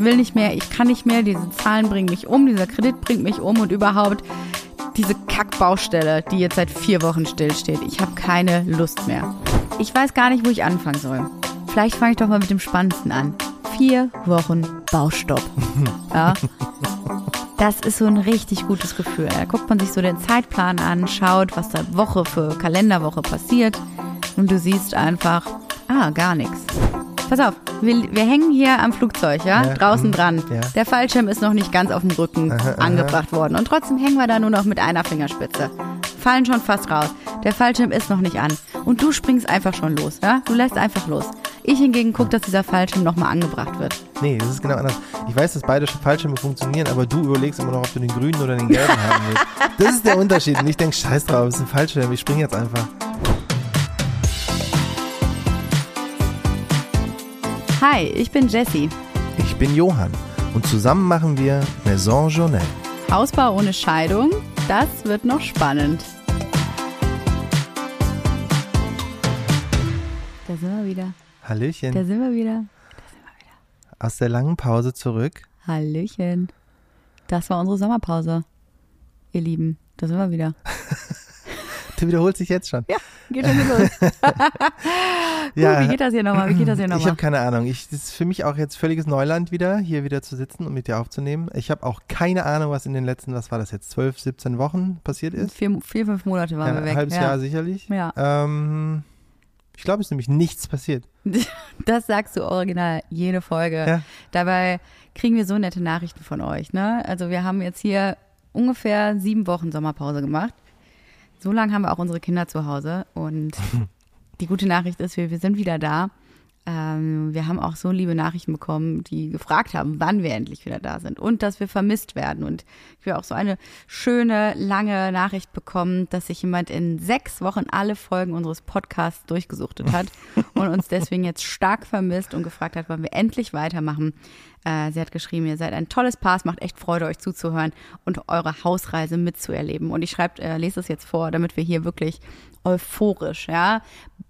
ich will nicht mehr, ich kann nicht mehr, diese Zahlen bringen mich um, dieser Kredit bringt mich um und überhaupt diese Kackbaustelle, die jetzt seit vier Wochen stillsteht. Ich habe keine Lust mehr. Ich weiß gar nicht, wo ich anfangen soll. Vielleicht fange ich doch mal mit dem Spannendsten an. Vier Wochen Baustopp. Ja. Das ist so ein richtig gutes Gefühl. Da guckt man sich so den Zeitplan an, schaut, was da Woche für Kalenderwoche passiert und du siehst einfach, ah, gar nichts. Pass auf, wir, wir hängen hier am Flugzeug, ja, Ja, draußen mhm, dran. ja. Der Fallschirm ist noch nicht ganz auf dem Rücken Aha, aha. angebracht worden und trotzdem hängen wir da nur noch mit einer Fingerspitze. Fallen schon fast raus. Der Fallschirm ist noch nicht an und du springst einfach schon los, ja? Du lässt einfach los. Ich hingegen guck, dass dieser Fallschirm nochmal angebracht wird. Nee, das ist genau anders. Ich weiß, dass beide Fallschirme funktionieren, aber du überlegst immer noch, ob du den grünen oder den gelben haben willst. Das ist der Unterschied. Und ich denke, scheiß drauf, es ist ein Fallschirm, ich springe jetzt einfach. Hi, ich bin Jessie. Ich bin Johann und zusammen machen wir Maison Journal. Hausbau ohne Scheidung, das wird noch spannend. Da sind wir wieder. Da Hallöchen. sind wir wieder. Aus der langen Pause zurück. Hallöchen. Das war unsere Sommerpause. Ihr Lieben, da sind wir wieder. Du wiederholst dich jetzt schon. Ja, geht schon wieder los. uh, wie geht das hier nochmal? Wie geht das hier Ich nochmal? habe keine Ahnung. Ich, das ist für mich auch jetzt völliges Neuland wieder, hier wieder zu sitzen und mit dir aufzunehmen. Ich habe auch keine Ahnung, was in den letzten, was war das jetzt, 12, 17 Wochen passiert ist. Vier, vier, fünf Monate waren Ja, wir ein weg. halbes ja. Jahr sicherlich. Ja. Ähm, ich glaube, es ist nämlich nichts passiert. Das sagst du original jede Folge. Ja. Dabei kriegen wir so nette Nachrichten von euch. Ne? Also wir haben jetzt hier ungefähr sieben Wochen Sommerpause gemacht. So lange haben wir auch unsere Kinder zu Hause. Und die gute Nachricht ist, wir, wir sind wieder da. Ähm, wir haben auch so liebe Nachrichten bekommen, die gefragt haben, wann wir endlich wieder da sind und dass wir vermisst werden. Und wir auch so eine schöne, lange Nachricht bekommen, dass sich jemand in sechs Wochen alle Folgen unseres Podcasts durchgesuchtet hat und uns deswegen jetzt stark vermisst und gefragt hat, wann wir endlich weitermachen. Äh, sie hat geschrieben, ihr seid ein tolles Paar, es macht echt Freude, euch zuzuhören und eure Hausreise mitzuerleben. Und ich schreibe, äh, lese es jetzt vor, damit wir hier wirklich euphorisch, ja,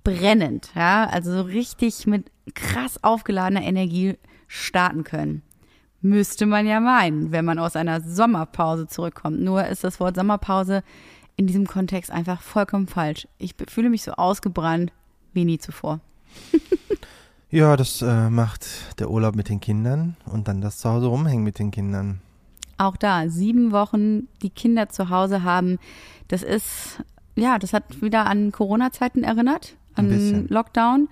brennend, ja, also so richtig mit krass aufgeladener Energie starten können. Müsste man ja meinen, wenn man aus einer Sommerpause zurückkommt. Nur ist das Wort Sommerpause in diesem Kontext einfach vollkommen falsch. Ich fühle mich so ausgebrannt wie nie zuvor. Ja, das äh, macht der Urlaub mit den Kindern und dann das zu Hause rumhängen mit den Kindern. Auch da, sieben Wochen die Kinder zu Hause haben, das ist, ja, das hat wieder an Corona-Zeiten erinnert, an. Lockdown.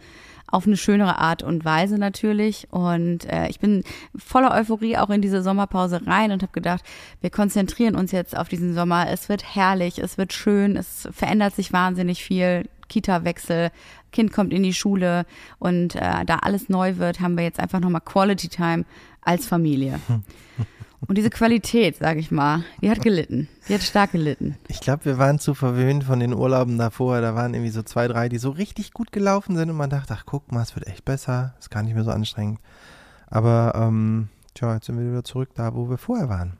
Auf eine schönere Art und Weise natürlich. Und äh, ich bin voller Euphorie auch in diese Sommerpause rein und habe gedacht, wir konzentrieren uns jetzt auf diesen Sommer. Es wird herrlich, es wird schön, es verändert sich wahnsinnig viel. Kita-Wechsel, Kind kommt in die Schule und äh, da alles neu wird, haben wir jetzt einfach nochmal Quality Time als Familie. Und diese Qualität, sage ich mal, die hat gelitten. Die hat stark gelitten. Ich glaube, wir waren zu verwöhnt von den Urlauben davor. Da waren irgendwie so zwei, drei, die so richtig gut gelaufen sind und man dachte, ach guck mal, es wird echt besser. Ist gar nicht mehr so anstrengend. Aber ähm, tja, jetzt sind wir wieder zurück da, wo wir vorher waren.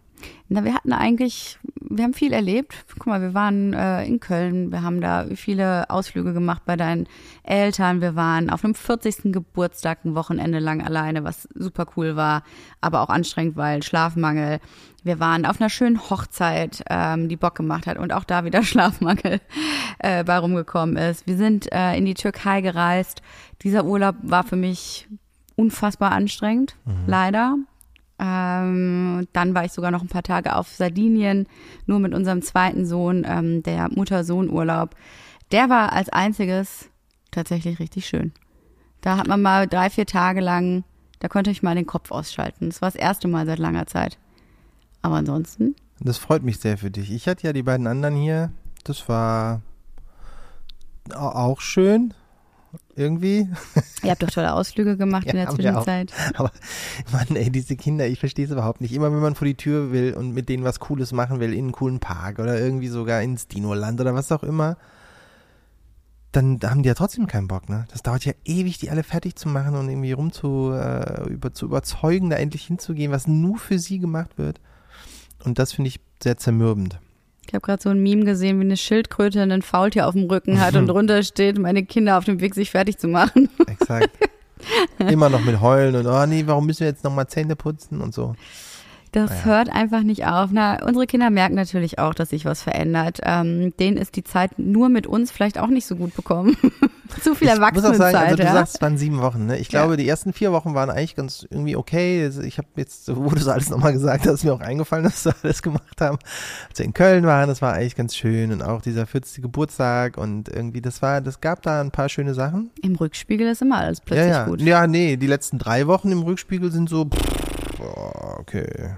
Na, wir hatten eigentlich, wir haben viel erlebt. Guck mal, wir waren äh, in Köln, wir haben da viele Ausflüge gemacht bei deinen Eltern. Wir waren auf einem 40. Geburtstag ein Wochenende lang alleine, was super cool war, aber auch anstrengend, weil Schlafmangel. Wir waren auf einer schönen Hochzeit, ähm, die Bock gemacht hat und auch da wieder Schlafmangel äh, bei rumgekommen ist. Wir sind äh, in die Türkei gereist. Dieser Urlaub war für mich unfassbar anstrengend, leider. Ähm, dann war ich sogar noch ein paar Tage auf Sardinien, nur mit unserem zweiten Sohn, ähm, der Mutter-Sohn-Urlaub. Der war als einziges tatsächlich richtig schön. Da hat man mal drei, vier Tage lang, da konnte ich mal den Kopf ausschalten. Das war das erste Mal seit langer Zeit. Aber ansonsten, Das freut mich sehr für dich. Ich hatte ja die beiden anderen hier. Das war au- auch schön. Irgendwie. ihr habt doch tolle Ausflüge gemacht in der. Zwischenzeit. Aber Mann, ey, diese Kinder, ich verstehe es überhaupt nicht. Immer wenn man vor die Tür will und mit denen was Cooles machen will, in einen coolen Park oder irgendwie sogar ins Dinoland oder was auch immer, dann haben die ja trotzdem keinen Bock, ne? Das dauert ja ewig, die alle fertig zu machen und irgendwie rum zu, äh, über, zu überzeugen, da endlich hinzugehen, was nur für sie gemacht wird. Und das finde ich sehr zermürbend. Ich habe gerade so ein Meme gesehen, wie eine Schildkröte ein Faultier auf dem Rücken hat und drunter steht, meine Kinder auf dem Weg, sich fertig zu machen. Exakt. Immer noch mit Heulen und, oh nee, warum müssen wir jetzt nochmal Zähne putzen und so. Das Naja. hört einfach nicht auf. Na, unsere Kinder merken natürlich auch, dass sich was verändert. Ähm, denen ist die Zeit nur mit uns vielleicht auch nicht so gut bekommen. Zu viel ich muss auch Erwachsenenzeit, sagen, also du ja. sagst, es waren sieben Wochen. Ne? Ich Ja. glaube, die ersten vier Wochen waren eigentlich ganz irgendwie okay. Also Ich habe jetzt, wo du so alles nochmal gesagt hast, ist mir auch eingefallen, dass wir alles gemacht haben. Als wir in Köln waren, das war eigentlich ganz schön und auch dieser 40. Geburtstag und irgendwie, das war, das gab da ein paar schöne Sachen. Im Rückspiegel ist immer alles Ja, plötzlich ja. gut. Ja, nee, die letzten drei Wochen im Rückspiegel sind so, pff, boah, okay.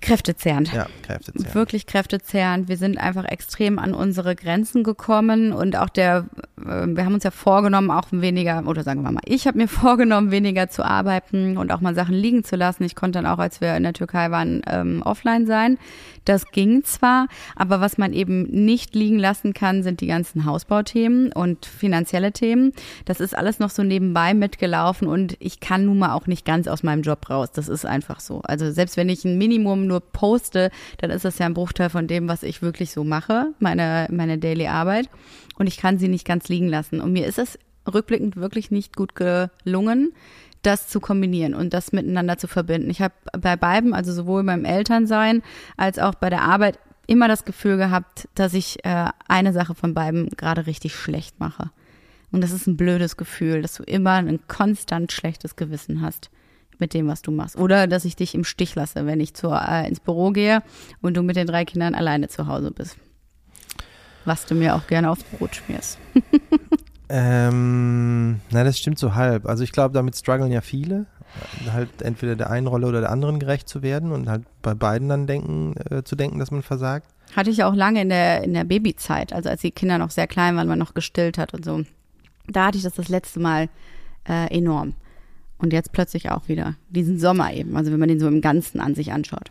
Kräftezehrend. Ja, kräftezehrend. Wirklich kräftezehrend. Wir sind einfach extrem an unsere Grenzen gekommen und auch der, wir haben uns ja vorgenommen, auch weniger, oder sagen wir mal, ich habe mir vorgenommen, weniger zu arbeiten und auch mal Sachen liegen zu lassen. Ich konnte dann auch, als wir in der Türkei waren, ähm, offline sein. Das ging zwar, aber was man eben nicht liegen lassen kann, sind die ganzen Hausbauthemen und finanzielle Themen. Das ist alles noch so nebenbei mitgelaufen und ich kann nun mal auch nicht ganz aus meinem Job raus. Das ist einfach so. Also selbst wenn ich ein Minimum nur poste, dann ist das ja ein Bruchteil von dem, was ich wirklich so mache, meine, meine Daily Arbeit. Und ich kann sie nicht ganz liegen lassen. Und mir ist es rückblickend wirklich nicht gut gelungen, das zu kombinieren und das miteinander zu verbinden. Ich habe bei beiden, also sowohl beim Elternsein als auch bei der Arbeit, immer das Gefühl gehabt, dass ich äh, eine Sache von beiden gerade richtig schlecht mache. Und das ist ein blödes Gefühl, dass du immer ein konstant schlechtes Gewissen hast mit dem, was du machst. Oder dass ich dich im Stich lasse, wenn ich zur, äh, ins Büro gehe und du mit den drei Kindern alleine zu Hause bist. Was du mir auch gerne aufs Brot schmierst. Ähm, na, das stimmt so halb. Also ich glaube, damit strugglen ja viele, halt entweder der einen Rolle oder der anderen gerecht zu werden und halt bei beiden dann denken, äh, zu denken, dass man versagt. Hatte ich auch lange in der, in der Babyzeit, also als die Kinder noch sehr klein waren, man noch gestillt hat und so. Da hatte ich das das letzte Mal äh, enorm. Und jetzt plötzlich auch wieder. Diesen Sommer eben, also wenn man den so im Ganzen an sich anschaut.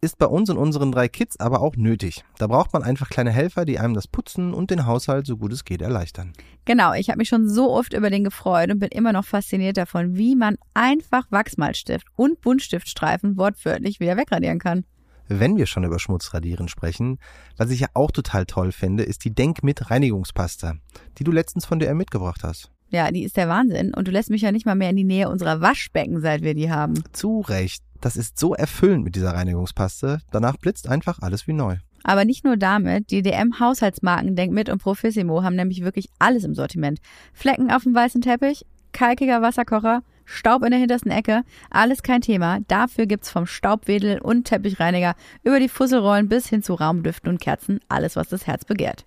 Ist bei uns und unseren drei Kids aber auch nötig. Da braucht man einfach kleine Helfer, die einem das Putzen und den Haushalt so gut es geht erleichtern. Genau, ich habe mich schon so oft über den gefreut und bin immer noch fasziniert davon, wie man einfach Wachsmalstift und Buntstiftstreifen wortwörtlich wieder wegradieren kann. Wenn wir schon über Schmutzradieren sprechen, was ich ja auch total toll finde, ist die Denk mit Reinigungspasta, die du letztens von DM mitgebracht hast. Ja, die ist der Wahnsinn und du lässt mich ja nicht mal mehr in die Nähe unserer Waschbecken, seit wir die haben. Zu Recht. Das ist so erfüllend mit dieser Reinigungspaste. Danach blitzt einfach alles wie neu. Aber nicht nur damit, die DM-Haushaltsmarken Denkmit und Profissimo haben nämlich wirklich alles im Sortiment. Flecken auf dem weißen Teppich, kalkiger Wasserkocher, Staub in der hintersten Ecke, alles kein Thema. Dafür gibt's vom Staubwedel und Teppichreiniger über die Fusselrollen bis hin zu Raumdüften und Kerzen alles, was das Herz begehrt.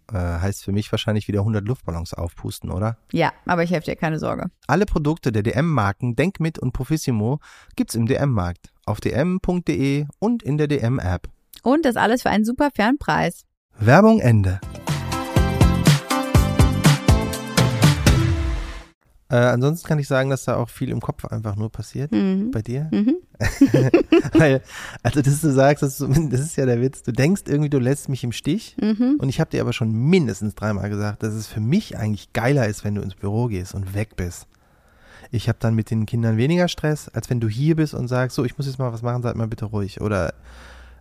Äh, heißt für mich wahrscheinlich wieder 100 Luftballons aufpusten, oder? Ja, aber ich helfe dir, keine Sorge. Alle Produkte der DM-Marken Denkmit und Profissimo gibt's im DM-Markt, auf dm.de und in der DM-App. Und das alles für einen super fairen Preis. Werbung Ende. Äh, ansonsten kann ich sagen, dass da auch viel im Kopf einfach nur passiert. Mhm. Bei dir? Mhm. Weil, also dass du sagst, dass du, das ist ja der Witz, du denkst irgendwie, du lässt mich im Stich. Mhm. Und ich habe dir aber schon mindestens dreimal gesagt, dass es für mich eigentlich geiler ist, wenn du ins Büro gehst und weg bist. Ich habe dann mit den Kindern weniger Stress, als wenn du hier bist und sagst, so, ich muss jetzt mal was machen, seid mal bitte ruhig. Oder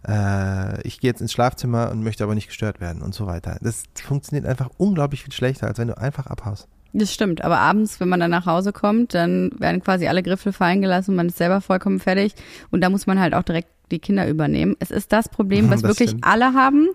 äh, ich gehe jetzt ins Schlafzimmer und möchte aber nicht gestört werden und so weiter. Das funktioniert einfach unglaublich viel schlechter, als wenn du einfach abhaust. Das stimmt, aber abends, wenn man dann nach Hause kommt, dann werden quasi alle Griffel fallen gelassen und man ist selber vollkommen fertig. Und da muss man halt auch direkt die Kinder übernehmen. Es ist das Problem, was Das wirklich stimmt. alle haben.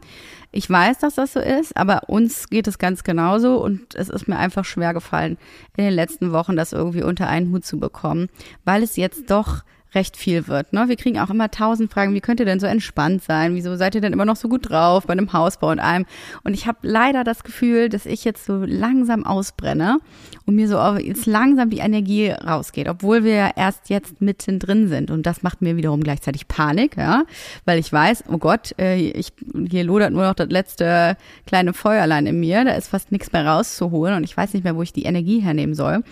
Ich weiß, dass das so ist, aber uns geht es ganz genauso und es ist mir einfach schwer gefallen, in den letzten Wochen das irgendwie unter einen Hut zu bekommen, weil es jetzt doch recht viel wird. Ne? Wir kriegen auch immer tausend Fragen, wie könnt ihr denn so entspannt sein? Wieso seid ihr denn immer noch so gut drauf bei einem Hausbau und allem? Und ich habe leider das Gefühl, dass ich jetzt so langsam ausbrenne und mir so jetzt langsam die Energie rausgeht, obwohl wir ja erst jetzt mittendrin sind. Und das macht mir wiederum gleichzeitig Panik, ja, weil ich weiß, oh Gott, äh, ich, hier lodert nur noch das letzte kleine Feuerlein in mir, da ist fast nichts mehr rauszuholen und ich weiß nicht mehr, wo ich die Energie hernehmen soll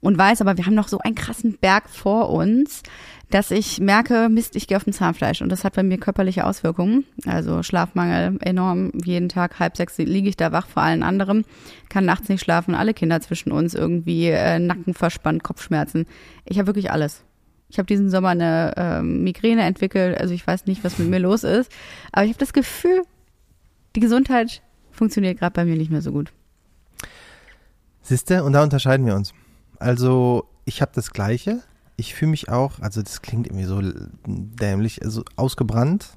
und weiß aber, wir haben noch so einen krassen Berg vor uns, dass ich merke, Mist, ich gehe auf dem Zahnfleisch und das hat bei mir körperliche Auswirkungen. Also Schlafmangel enorm, jeden Tag halb sechs liege ich da wach vor allen anderen, kann nachts nicht schlafen, alle Kinder zwischen uns irgendwie äh, Nacken verspannt, Kopfschmerzen. Ich habe wirklich alles. Ich habe diesen Sommer eine äh, Migräne entwickelt, also ich weiß nicht, was mit mir los ist, aber ich habe das Gefühl, die Gesundheit funktioniert gerade bei mir nicht mehr so gut. Siehste, und da unterscheiden wir uns. Also ich habe das Gleiche. Ich fühle mich auch, also das klingt irgendwie so dämlich, also ausgebrannt,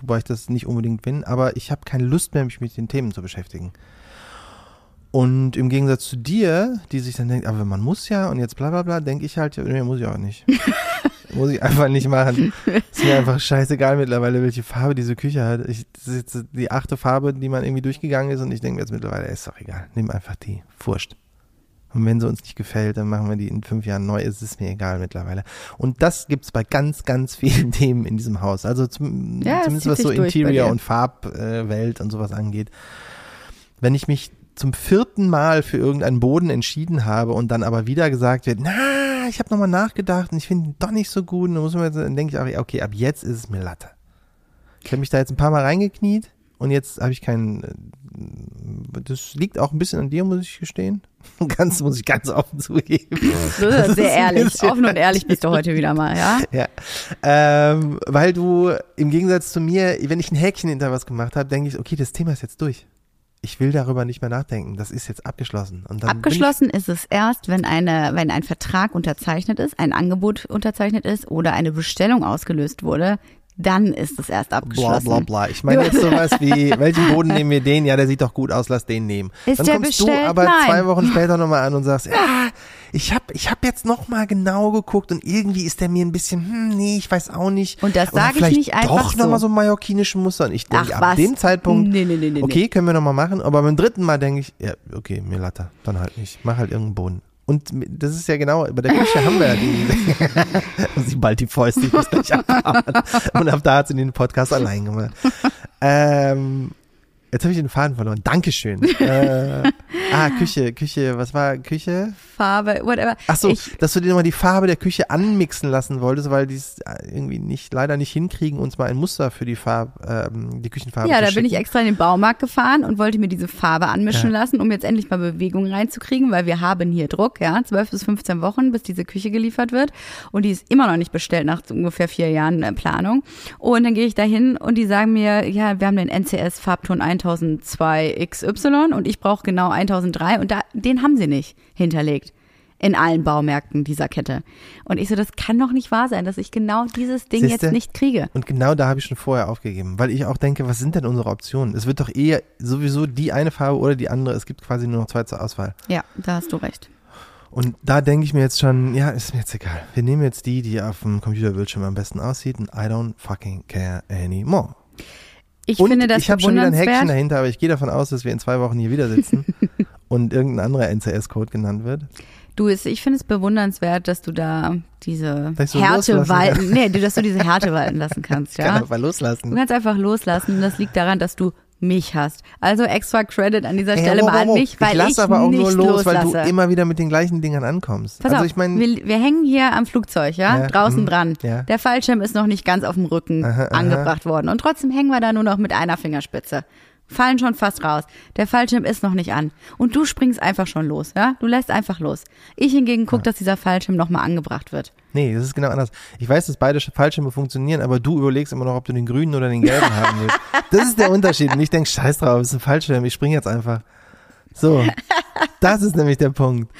wobei ich das nicht unbedingt bin, aber ich habe keine Lust mehr, mich mit den Themen zu beschäftigen. Und im Gegensatz zu dir, die sich dann denkt, aber man muss ja und jetzt bla bla bla, denke ich halt, nee, muss ich auch nicht. muss ich einfach nicht machen. Ist mir einfach scheißegal mittlerweile, welche Farbe diese Küche hat. Ich, das ist jetzt die achte Farbe, die man irgendwie durchgegangen ist und ich denke mir jetzt mittlerweile, ist doch egal, nimm einfach die. Furcht. Und wenn sie uns nicht gefällt, dann machen wir die in fünf Jahren neu. Es ist mir egal mittlerweile. Und das gibt's bei ganz, ganz vielen Themen in diesem Haus. Also zum, ja, zumindest was so Interior und Farbwelt äh, und sowas angeht. Wenn ich mich zum vierten Mal für irgendeinen Boden entschieden habe und dann aber wieder gesagt wird, na, ich habe nochmal nachgedacht und ich finde ihn doch nicht so gut, und dann, muss man, dann denke ich auch, okay, ab jetzt ist es mir Latte. Ich habe mich da jetzt ein paar Mal reingekniet und jetzt habe ich keinen. Äh, das liegt auch ein bisschen an dir, muss ich gestehen. Ganz, muss ich ganz offen zugeben. Du bist sehr ehrlich. Offen und ehrlich bist du heute wieder mal, ja? Ja. Ähm, weil du im Gegensatz zu mir, wenn ich ein Häkchen hinter was gemacht habe, denke ich, okay, das Thema ist jetzt durch. Ich will darüber nicht mehr nachdenken. Das ist jetzt abgeschlossen. abgeschlossen ist es erst, wenn eine, wenn ein Vertrag unterzeichnet ist, ein Angebot unterzeichnet ist oder eine Bestellung ausgelöst wurde, dann ist es erst abgeschlossen. Bla bla bla. Ich meine jetzt sowas wie, welchen Boden nehmen wir den? Ja, der sieht doch gut aus, lass den nehmen. Ist dann kommst bestellt? du aber Nein. zwei Wochen später nochmal an und sagst, ja, ich habe ich hab jetzt nochmal genau geguckt und irgendwie ist der mir ein bisschen, hm, nee, ich weiß auch nicht. Und das sage ich nicht einfach doch nochmal so. so mallorquinischen Muster. Und ich denke, ab was? dem Zeitpunkt, Nee, nee, nee, nee, okay, können wir nochmal machen. Aber beim dritten Mal denke ich, ja, okay, mir latte, dann halt nicht. Mach halt irgendeinen Boden. Und das ist ja genau, bei der Küche haben wir ja die, sie bald die Fäuste, ich muss gleich abhauen. Und ab da hat sie den Podcast allein gemacht. Ähm, jetzt habe ich den Faden verloren. Dankeschön. Äh, ah, Küche, Küche, was war Küche? Farbe, whatever. Ach so, Ich, dass du dir nochmal die Farbe der Küche anmixen lassen wolltest, weil die es irgendwie nicht, leider nicht hinkriegen, uns mal ein Muster für die Farbe, ähm, die Küchenfarbe ja, da bin ich schicken. extra in den Baumarkt gefahren und wollte mir diese Farbe anmischen Ja. lassen, um jetzt endlich mal Bewegung reinzukriegen, weil wir haben hier Druck, ja, 12 bis 15 Wochen, bis diese Küche geliefert wird. Und die ist immer noch nicht bestellt nach ungefähr vier Jahren äh, Planung. Und dann gehe ich da hin und die sagen mir, ja, wir haben den NCS Farbton 1002 XY und ich brauche genau 1003 und da, den haben sie nicht hinterlegt. In allen Baumärkten dieser Kette. Und ich so, das kann doch nicht wahr sein, dass ich genau dieses Ding Siehste? jetzt nicht kriege. Und genau da habe ich schon vorher aufgegeben, weil ich auch denke, was sind denn unsere Optionen? Es wird doch eher sowieso die eine Farbe oder die andere. Es gibt quasi nur noch zwei zur Auswahl. Ja, da hast du recht. Und da denke ich mir jetzt schon, ja, ist mir jetzt egal. Wir nehmen jetzt die, die auf dem Computerbildschirm am besten aussieht und I don't fucking care anymore. Ich und finde das ich habe schon wieder ein Häkchen dahinter, aber ich gehe davon aus, dass wir in zwei Wochen hier wieder sitzen und irgendein anderer NCS-Code genannt wird. Du, ich finde es bewundernswert, dass du da diese ich so Härte walten, nee, dass du diese Härte walten lassen kannst, Kann ja. einfach Du loslassen. kannst einfach loslassen. Das liegt daran, dass du mich hast. Also extra Credit an dieser Stelle mal an mich, weil ich lasse ich aber auch nicht nur los, weil loslasse. du immer wieder mit den gleichen Dingern ankommst. Pass also auf, ich meine, wir, wir hängen hier am Flugzeug, ja, Ja, draußen mhm, dran. ja. Der Fallschirm ist noch nicht ganz auf dem Rücken Aha, aha. angebracht worden und trotzdem hängen wir da nur noch mit einer Fingerspitze. Fallen schon fast raus. Der Fallschirm ist noch nicht an. Und du springst einfach schon los, ja? Du lässt einfach los. Ich hingegen guck, dass dieser Fallschirm nochmal angebracht wird. nee, das ist genau anders. Ich weiß, dass beide Fallschirme funktionieren, aber du überlegst immer noch, ob du den grünen oder den gelben haben willst. Das ist der Unterschied. Und ich denke, scheiß drauf, es ist ein Fallschirm, ich springe jetzt einfach. So, das ist nämlich der Punkt.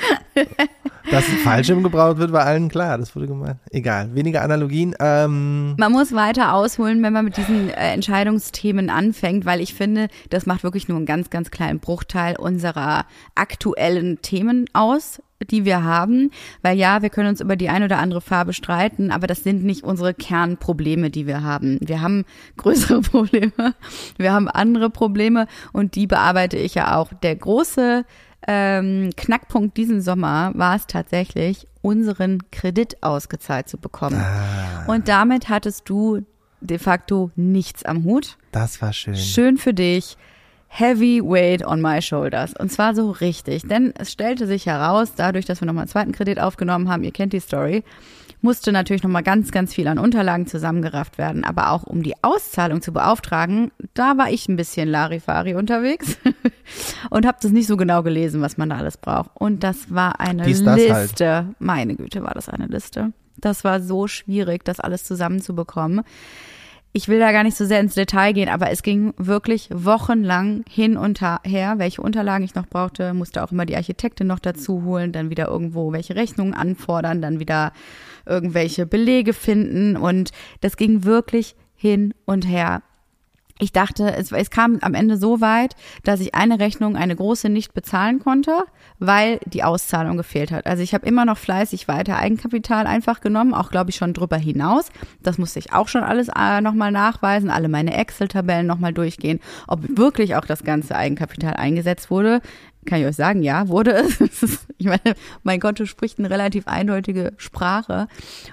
Dass ein Fallschirm gebraucht wird, war allen klar. Das wurde gemeint. Egal, weniger Analogien. Ähm, Man muss weiter ausholen, wenn man mit diesen äh, Entscheidungsthemen anfängt, weil ich finde, das macht wirklich nur einen ganz, ganz kleinen Bruchteil unserer aktuellen Themen aus, die wir haben, weil ja, wir können uns über die ein oder andere Farbe streiten, aber das sind nicht unsere Kernprobleme, die wir haben. Wir haben größere Probleme, wir haben andere Probleme und die bearbeite ich ja auch. Der große ähm, Knackpunkt diesen Sommer war es tatsächlich, unseren Kredit ausgezahlt zu bekommen. Ah, Und damit hattest du de facto nichts am Hut. das war schön. Schön für dich. Heavy weight on my shoulders. Und zwar so richtig. Denn es stellte sich heraus, dadurch, dass wir nochmal einen zweiten Kredit aufgenommen haben, ihr kennt die Story, musste natürlich nochmal ganz, ganz viel an Unterlagen zusammengerafft werden. Aber auch um die Auszahlung zu beauftragen, da war ich ein bisschen Larifari unterwegs und habe das nicht so genau gelesen, was man da alles braucht. Und das war eine Dies, das halt. Liste. Meine Güte, war das eine Liste. Das war so schwierig, das alles zusammenzubekommen ich will da gar nicht so sehr ins Detail gehen, aber es ging wirklich wochenlang hin und her, welche Unterlagen ich noch brauchte, musste auch immer die Architektin noch dazu holen, dann wieder irgendwo welche Rechnungen anfordern, dann wieder irgendwelche Belege finden und das ging wirklich hin und her. Ich dachte, es, es kam am Ende so weit, dass ich eine Rechnung, eine große, nicht bezahlen konnte, weil die Auszahlung gefehlt hat. Also ich habe immer noch fleißig weiter Eigenkapital einfach genommen, auch glaube ich schon drüber hinaus. Das musste ich auch schon alles äh, nochmal nachweisen, alle meine Excel-Tabellen nochmal durchgehen, ob wirklich auch das ganze Eigenkapital eingesetzt wurde. Kann ich euch sagen, ja, wurde es. Ich meine, mein Konto spricht eine relativ eindeutige Sprache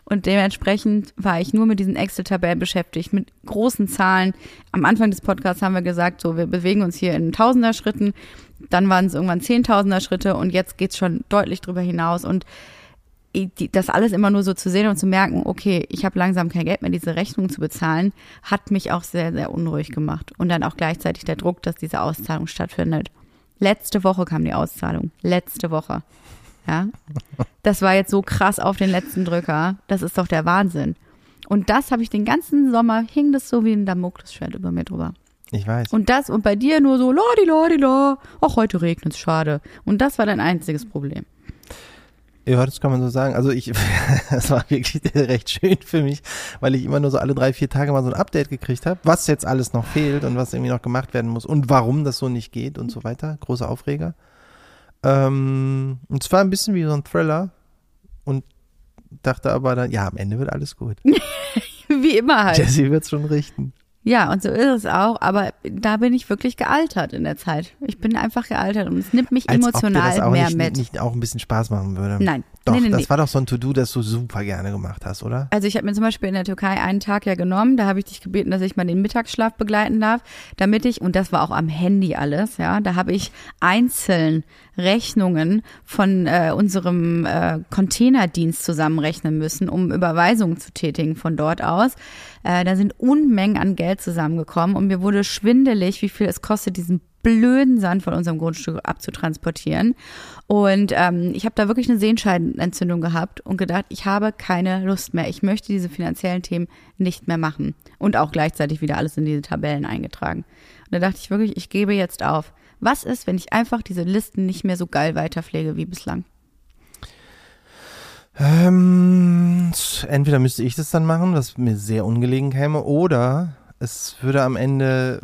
und dementsprechend war ich nur mit diesen Excel-Tabellen beschäftigt, mit großen Zahlen. Am Anfang des Podcasts haben wir gesagt, so, wir bewegen uns hier in Tausender-Schritten, dann waren es irgendwann Zehntausender-Schritte und jetzt geht's schon deutlich drüber hinaus und das alles immer nur so zu sehen und zu merken, okay, ich habe langsam kein Geld mehr, diese Rechnung zu bezahlen, hat mich auch sehr, sehr unruhig gemacht. Und dann auch gleichzeitig der Druck, dass diese Auszahlung stattfindet. Letzte Woche kam die Auszahlung. Letzte Woche. Ja. Das war jetzt so krass auf den letzten Drücker. Das ist doch der Wahnsinn. Und das habe ich den ganzen Sommer, hing das so wie ein Damoklesschwert über mir drüber. Ich weiß. Und das, und bei dir nur so, ladi, ladi, la. Ach, heute regnet's, schade. Und das war dein einziges Problem. Ja, das kann man so sagen. Also ich, das war wirklich recht schön für mich, weil ich immer nur so alle drei, vier Tage mal so ein Update gekriegt habe, was jetzt alles noch fehlt und was irgendwie noch gemacht werden muss und warum das so nicht geht und so weiter. Große Aufreger. Ähm, und es war ein bisschen wie so ein Thriller und dachte aber dann, ja, am Ende wird alles gut. Wie immer halt. Jesse wird's schon richten. Ja, und so ist es auch, aber da bin ich wirklich gealtert in der Zeit. Ich bin einfach gealtert und es nimmt mich Als ob dir emotional das auch mehr nicht, mit. nicht auch ein bisschen Spaß machen würde. Nein, Doch, nee, nee, das nee. war doch so ein To-Do, das du super gerne gemacht hast, oder? Also ich habe mir zum Beispiel in der Türkei einen Tag ja genommen, da habe ich dich gebeten, dass ich mal den Mittagsschlaf begleiten darf, damit ich, und das war auch am Handy alles, ja, da habe ich einzeln Rechnungen von äh, unserem äh, Containerdienst zusammenrechnen müssen, um Überweisungen zu tätigen von dort aus. Äh, da sind Unmengen an Geld zusammengekommen und mir wurde schwindelig, wie viel es kostet, diesen blöden Sand von unserem Grundstück abzutransportieren. Und ähm, ich habe da wirklich eine Sehenscheidenentzündung gehabt und gedacht, ich habe keine Lust mehr. Ich möchte diese finanziellen Themen nicht mehr machen. Und auch gleichzeitig wieder alles in diese Tabellen eingetragen. Und da dachte ich wirklich, ich gebe jetzt auf. Was ist, wenn ich einfach diese Listen nicht mehr so geil weiterpflege wie bislang? Ähm, entweder müsste ich das dann machen, was mir sehr ungelegen käme, oder es würde am Ende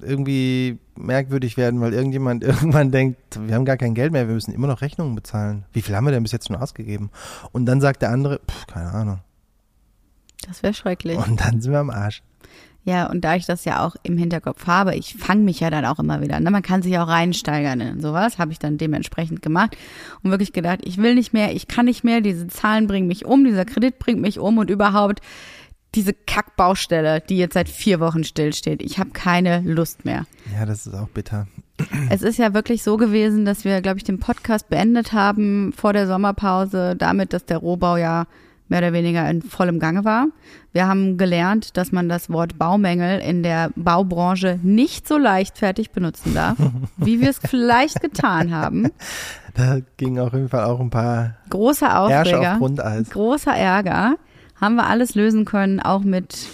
irgendwie merkwürdig werden, weil irgendjemand irgendwann denkt, wir haben gar kein Geld mehr, wir müssen immer noch Rechnungen bezahlen. Wie viel haben wir denn bis jetzt schon ausgegeben? Und dann sagt der andere, pff, keine Ahnung. Das wäre schrecklich. Und dann sind wir am Arsch. Ja, und da ich das ja auch im Hinterkopf habe, ich fange mich ja dann auch immer wieder. Ne? Man kann sich auch reinsteigern in sowas, habe ich dann dementsprechend gemacht und wirklich gedacht, ich will nicht mehr, ich kann nicht mehr, diese Zahlen bringen mich um, dieser Kredit bringt mich um und überhaupt diese Kackbaustelle, die jetzt seit vier Wochen stillsteht. Ich habe keine Lust mehr. Ja, das ist auch bitter. Es ist ja wirklich so gewesen, dass wir, glaube ich, den Podcast beendet haben vor der Sommerpause, damit, dass der Rohbau ja mehr oder weniger in vollem Gange war. Wir haben gelernt, dass man das Wort Baumängel in der Baubranche nicht so leichtfertig benutzen darf, wie wir es vielleicht getan haben. Da ging auf jeden Fall auch ein paar Großer Aufreger, auf Grundeis. großer Ärger. Haben wir alles lösen können, auch mit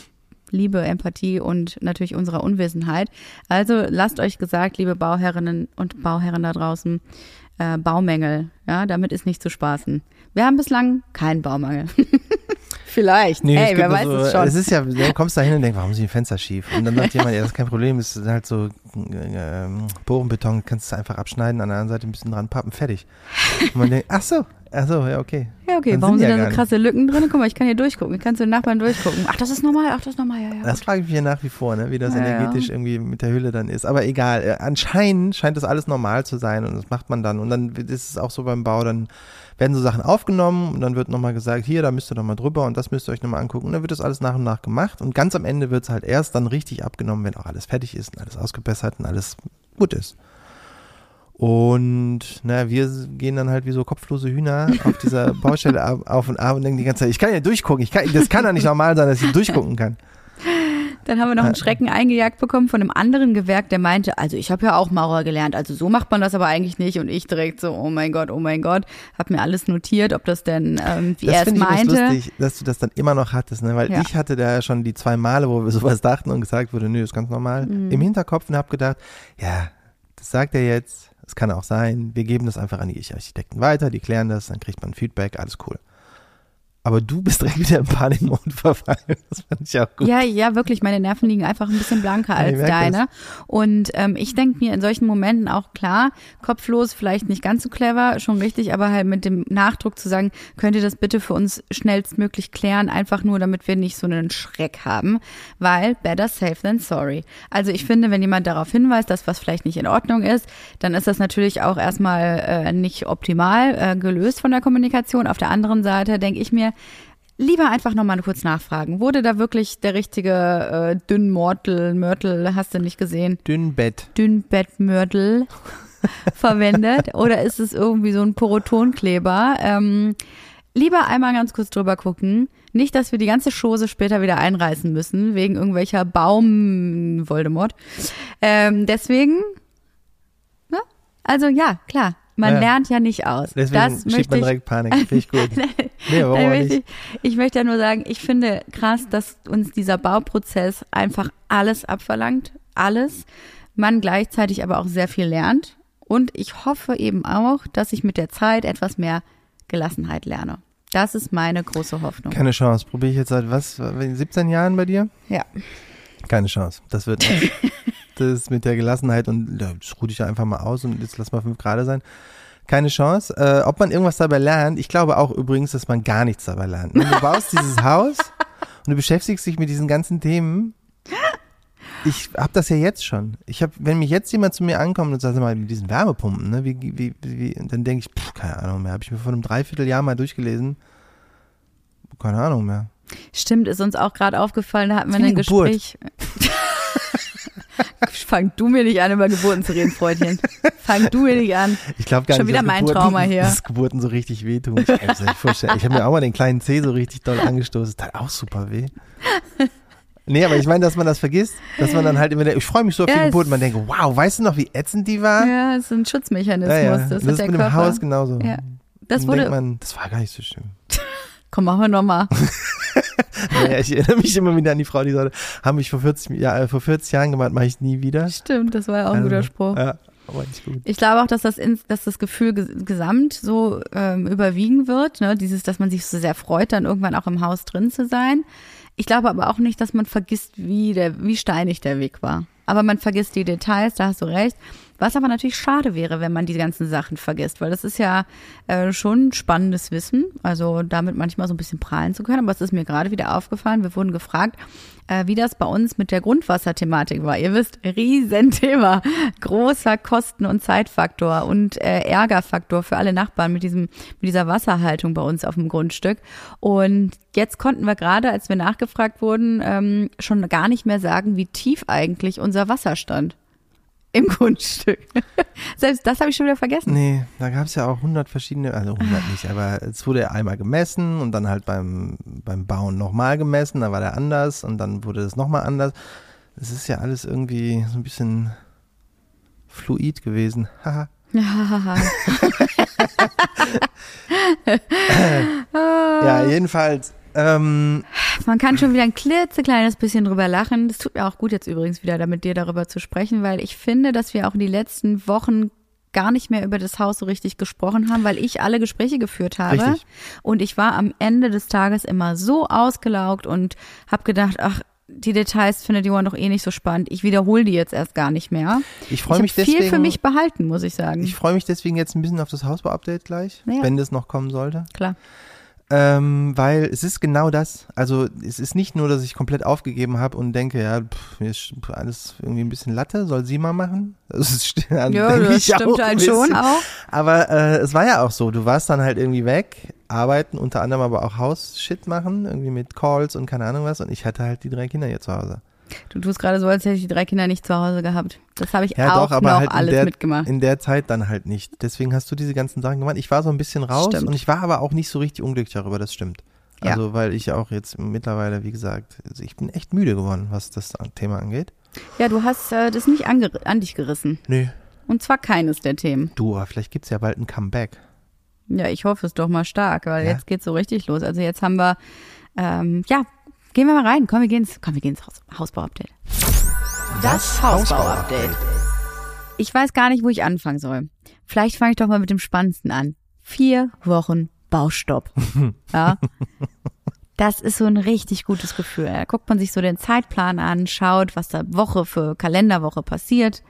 Liebe, Empathie und natürlich unserer Unwissenheit. Also lasst euch gesagt, liebe Bauherrinnen und Bauherren da draußen, äh, Baumängel, ja, damit ist nicht zu spaßen. Wir haben bislang keinen Baumangel. Vielleicht. Nee, Ey, wer weiß so, es schon. Es ist ja, du kommst da hin und denkst, warum sind die Fenster schief? Und dann sagt jemand, ja, das ist kein Problem, es ist halt so äh, Bohrenbeton, kannst du einfach abschneiden, an der anderen Seite ein bisschen dran pappen, fertig. Und man denkt, ach so, ach so, ja, okay. Ja, okay, Dann warum sind sind ja da so krasse Lücken drin? Guck mal, ich kann hier durchgucken. Ich kann zu den Nachbarn durchgucken. Ach, das ist normal, ach, das ist normal, ja, ja. Das frage ich mich ja nach wie vor, ne? wie das Ja, energetisch irgendwie mit der Hülle dann ist. Aber egal, äh, anscheinend scheint das alles normal zu sein und das macht man dann. Und dann ist es auch so beim Bau, dann werden so Sachen aufgenommen und dann wird nochmal gesagt, hier, da müsst ihr nochmal drüber und das müsst ihr euch nochmal angucken. Und dann wird das alles nach und nach gemacht und ganz am Ende wird es halt erst dann richtig abgenommen, wenn auch alles fertig ist und alles ausgebessert und alles gut ist. Und naja, wir gehen dann halt wie so kopflose Hühner auf dieser Baustelle auf und ab und denken die ganze Zeit, ich kann ja durchgucken, ich kann, das kann doch nicht normal sein, dass ich durchgucken kann. Dann haben wir noch Äh. einen Schrecken eingejagt bekommen von einem anderen Gewerk, der meinte, also ich habe ja auch Maurer gelernt, also so macht man das aber eigentlich nicht. Und ich direkt so, oh mein Gott, oh mein Gott, habe mir alles notiert, ob das denn, ähm, wie er Das es finde ich meinte. lustig, dass du das dann immer noch hattest, ne? weil Ja. ich hatte da ja schon die zwei Male, wo wir sowas dachten und gesagt wurde, nö, ist ganz normal, Mhm. im Hinterkopf und habe gedacht, ja, das sagt er jetzt, es kann auch sein, wir geben das einfach an die Architekten weiter, die klären das, dann kriegt man Feedback, alles cool. Aber du bist direkt wieder im Panikmode verfallen, das fand ich auch gut. Ja, ja, wirklich. Meine Nerven liegen einfach ein bisschen blanker als deine. Und ähm, ich denke mir in solchen Momenten auch klar, kopflos, vielleicht nicht ganz so clever, schon richtig, aber halt mit dem Nachdruck zu sagen, könnt ihr das bitte für uns schnellstmöglich klären, einfach nur, damit wir nicht so einen Schreck haben, weil better safe than sorry. Also ich finde, wenn jemand darauf hinweist, dass was vielleicht nicht in Ordnung ist, dann ist das natürlich auch erstmal äh, nicht optimal äh, gelöst von der Kommunikation. Auf der anderen Seite denke ich mir, Lieber einfach nochmal kurz nachfragen. Wurde da wirklich der richtige äh, Dünnmortel, Mörtel, hast du nicht gesehen, Dünnbett. Dünnbettmörtel verwendet? Oder ist es irgendwie so ein Porotonkleber? Ähm, lieber einmal ganz kurz drüber gucken. Nicht, dass wir die ganze Chose später wieder einreißen müssen, wegen irgendwelcher Baum-Voldemort. Ähm, deswegen, ne? Also ja, klar. Man Ja. lernt ja nicht aus. Deswegen das schiebt möchte man direkt Panik, finde ich gut. Nee, warum auch möchte nicht? ich, ich möchte ja nur sagen, ich finde krass, dass uns dieser Bauprozess einfach alles abverlangt, alles. Man gleichzeitig aber auch sehr viel lernt. Und ich hoffe eben auch, dass ich mit der Zeit etwas mehr Gelassenheit lerne. Das ist meine große Hoffnung. Keine Chance. Probiere ich jetzt seit was, 17 Jahren bei dir? Ja. Keine Chance. Das wird nicht. das mit der Gelassenheit und ja, das ruhe ich ja einfach mal aus und jetzt lass mal fünf Grad sein. Keine Chance. Äh, ob man irgendwas dabei lernt, ich glaube auch übrigens, dass man gar nichts dabei lernt. Ne? Du baust dieses Haus und du beschäftigst dich mit diesen ganzen Themen. Ich habe das ja jetzt schon. Ich habe, wenn mich jetzt jemand zu mir ankommt und sagt sag mal mit diesen Wärmepumpen, ne, wie, wie, wie, dann denke ich, pff, keine Ahnung mehr. Habe ich mir vor einem Dreivierteljahr mal durchgelesen. Keine Ahnung mehr. Stimmt, ist uns auch gerade aufgefallen, da hatten wir ein eine Geburt. Fang du mir nicht an, über Geburten zu reden, Freundchen. Fang du mir nicht an. Ich glaube gar Schon nicht, wieder dass mein Geburten, Trauma hier. Dass Geburten so richtig wehtun. Ich kann mir das nicht vorstellen. Ich habe mir auch mal den kleinen Zeh so richtig doll angestoßen. Das tat auch super weh. Nee, aber ich meine, dass man das vergisst, dass man dann halt immer, ich freue mich so auf Ja, die Geburt. Man denkt, wow, weißt du noch, wie ätzend die war? Ja, es ist ein Schutzmechanismus. Ja, ja. Das, Das, hat ist der mit dem Körper. Haus genauso. Ja. Das wurde. man, das war gar nicht so schlimm. Komm, machen wir nochmal. Naja, ich erinnere mich immer wieder an die Frau, die sagte, haben mich vor 40, ja, äh, vor 40 Jahren gemacht, mache ich nie wieder. Stimmt, das war ja auch ein guter Also, Spruch. Ja, aber nicht gut. Ich glaube auch, dass das, ins, dass das Gefühl ges gesamt so ähm, überwiegen wird. Ne? Dieses, dass man sich so sehr freut, dann irgendwann auch im Haus drin zu sein. Ich glaube aber auch nicht, dass man vergisst, wie, der, wie steinig der Weg war. Aber man vergisst die Details, da hast du recht. Was aber natürlich schade wäre, wenn man die ganzen Sachen vergisst, weil das ist ja äh, schon spannendes Wissen, also damit manchmal so ein bisschen prahlen zu können. Aber es ist mir gerade wieder aufgefallen, wir wurden gefragt, äh, wie das bei uns mit der Grundwasserthematik war. Ihr wisst, Riesenthema, großer Kosten- und Zeitfaktor und äh, Ärgerfaktor für alle Nachbarn mit diesem mit dieser Wasserhaltung bei uns auf dem Grundstück. Und jetzt konnten wir gerade, als wir nachgefragt wurden, ähm, schon gar nicht mehr sagen, wie tief eigentlich unser Wasser stand im Grundstück. Selbst das habe ich schon wieder vergessen. Nee, da gab es ja auch 100 verschiedene, also 100 nicht, aber es wurde einmal gemessen und dann halt beim, beim Bauen nochmal gemessen, da war der anders und dann wurde das nochmal anders. Es ist ja alles irgendwie so ein bisschen fluid gewesen. Haha. ja, jedenfalls. Ähm, Man kann schon wieder ein klitzekleines bisschen drüber lachen. Das tut mir auch gut jetzt übrigens wieder, mit dir darüber zu sprechen, weil ich finde, dass wir auch in den letzten Wochen gar nicht mehr über das Haus so richtig gesprochen haben, weil ich alle Gespräche geführt habe. Richtig. Und ich war am Ende des Tages immer so ausgelaugt und habe gedacht, ach, die Details findet Johann doch eh nicht so spannend. Ich wiederhole die jetzt erst gar nicht mehr. Ich freue ich mich hab viel deswegen. für mich behalten, muss ich sagen. ich freue mich deswegen jetzt ein bisschen auf das Hausbau-Update gleich, Ja. wenn das noch kommen sollte. Klar. Ähm, weil es ist genau das. Also es ist nicht nur, dass ich komplett aufgegeben habe und denke, ja, pff, mir ist alles irgendwie ein bisschen Latte, soll sie mal machen. Das ist, Ja, das stimmt halt schon auch. Aber äh, es war ja auch so, du warst dann halt irgendwie weg, arbeiten, unter anderem aber auch Haus-Shit machen, irgendwie mit Calls und keine Ahnung was und ich hatte halt die drei Kinder hier zu Hause. Du tust gerade so, als hätte ich die drei Kinder nicht zu Hause gehabt. Das habe ich Ja, auch doch, aber noch halt alles der, mitgemacht. in der Zeit dann halt nicht. Deswegen hast du diese ganzen Sachen gemacht. Ich war so ein bisschen raus Stimmt. und ich war aber auch nicht so richtig unglücklich darüber, das stimmt. Ja. Also, weil ich auch jetzt mittlerweile, wie gesagt, also ich bin echt müde geworden, was das Thema angeht. Ja, du hast äh, das nicht an dich gerissen. Nö. Und zwar keines der Themen. Du, aber vielleicht gibt's ja bald ein Comeback. Ja, ich hoffe es doch mal stark, weil Ja. jetzt geht's so richtig los. Also jetzt haben wir, ähm, ja, gehen wir mal rein. Komm, wir gehen ins, komm, wir gehen ins Haus, Hausbau-Update. Das Hausbau-Update. Ich weiß gar nicht, wo ich anfangen soll. Vielleicht fange ich doch mal mit dem Spannendsten an. Vier Wochen Baustopp. Ja. Das ist so ein richtig gutes Gefühl. Da guckt man sich so den Zeitplan an, schaut, was da Woche für Kalenderwoche passiert.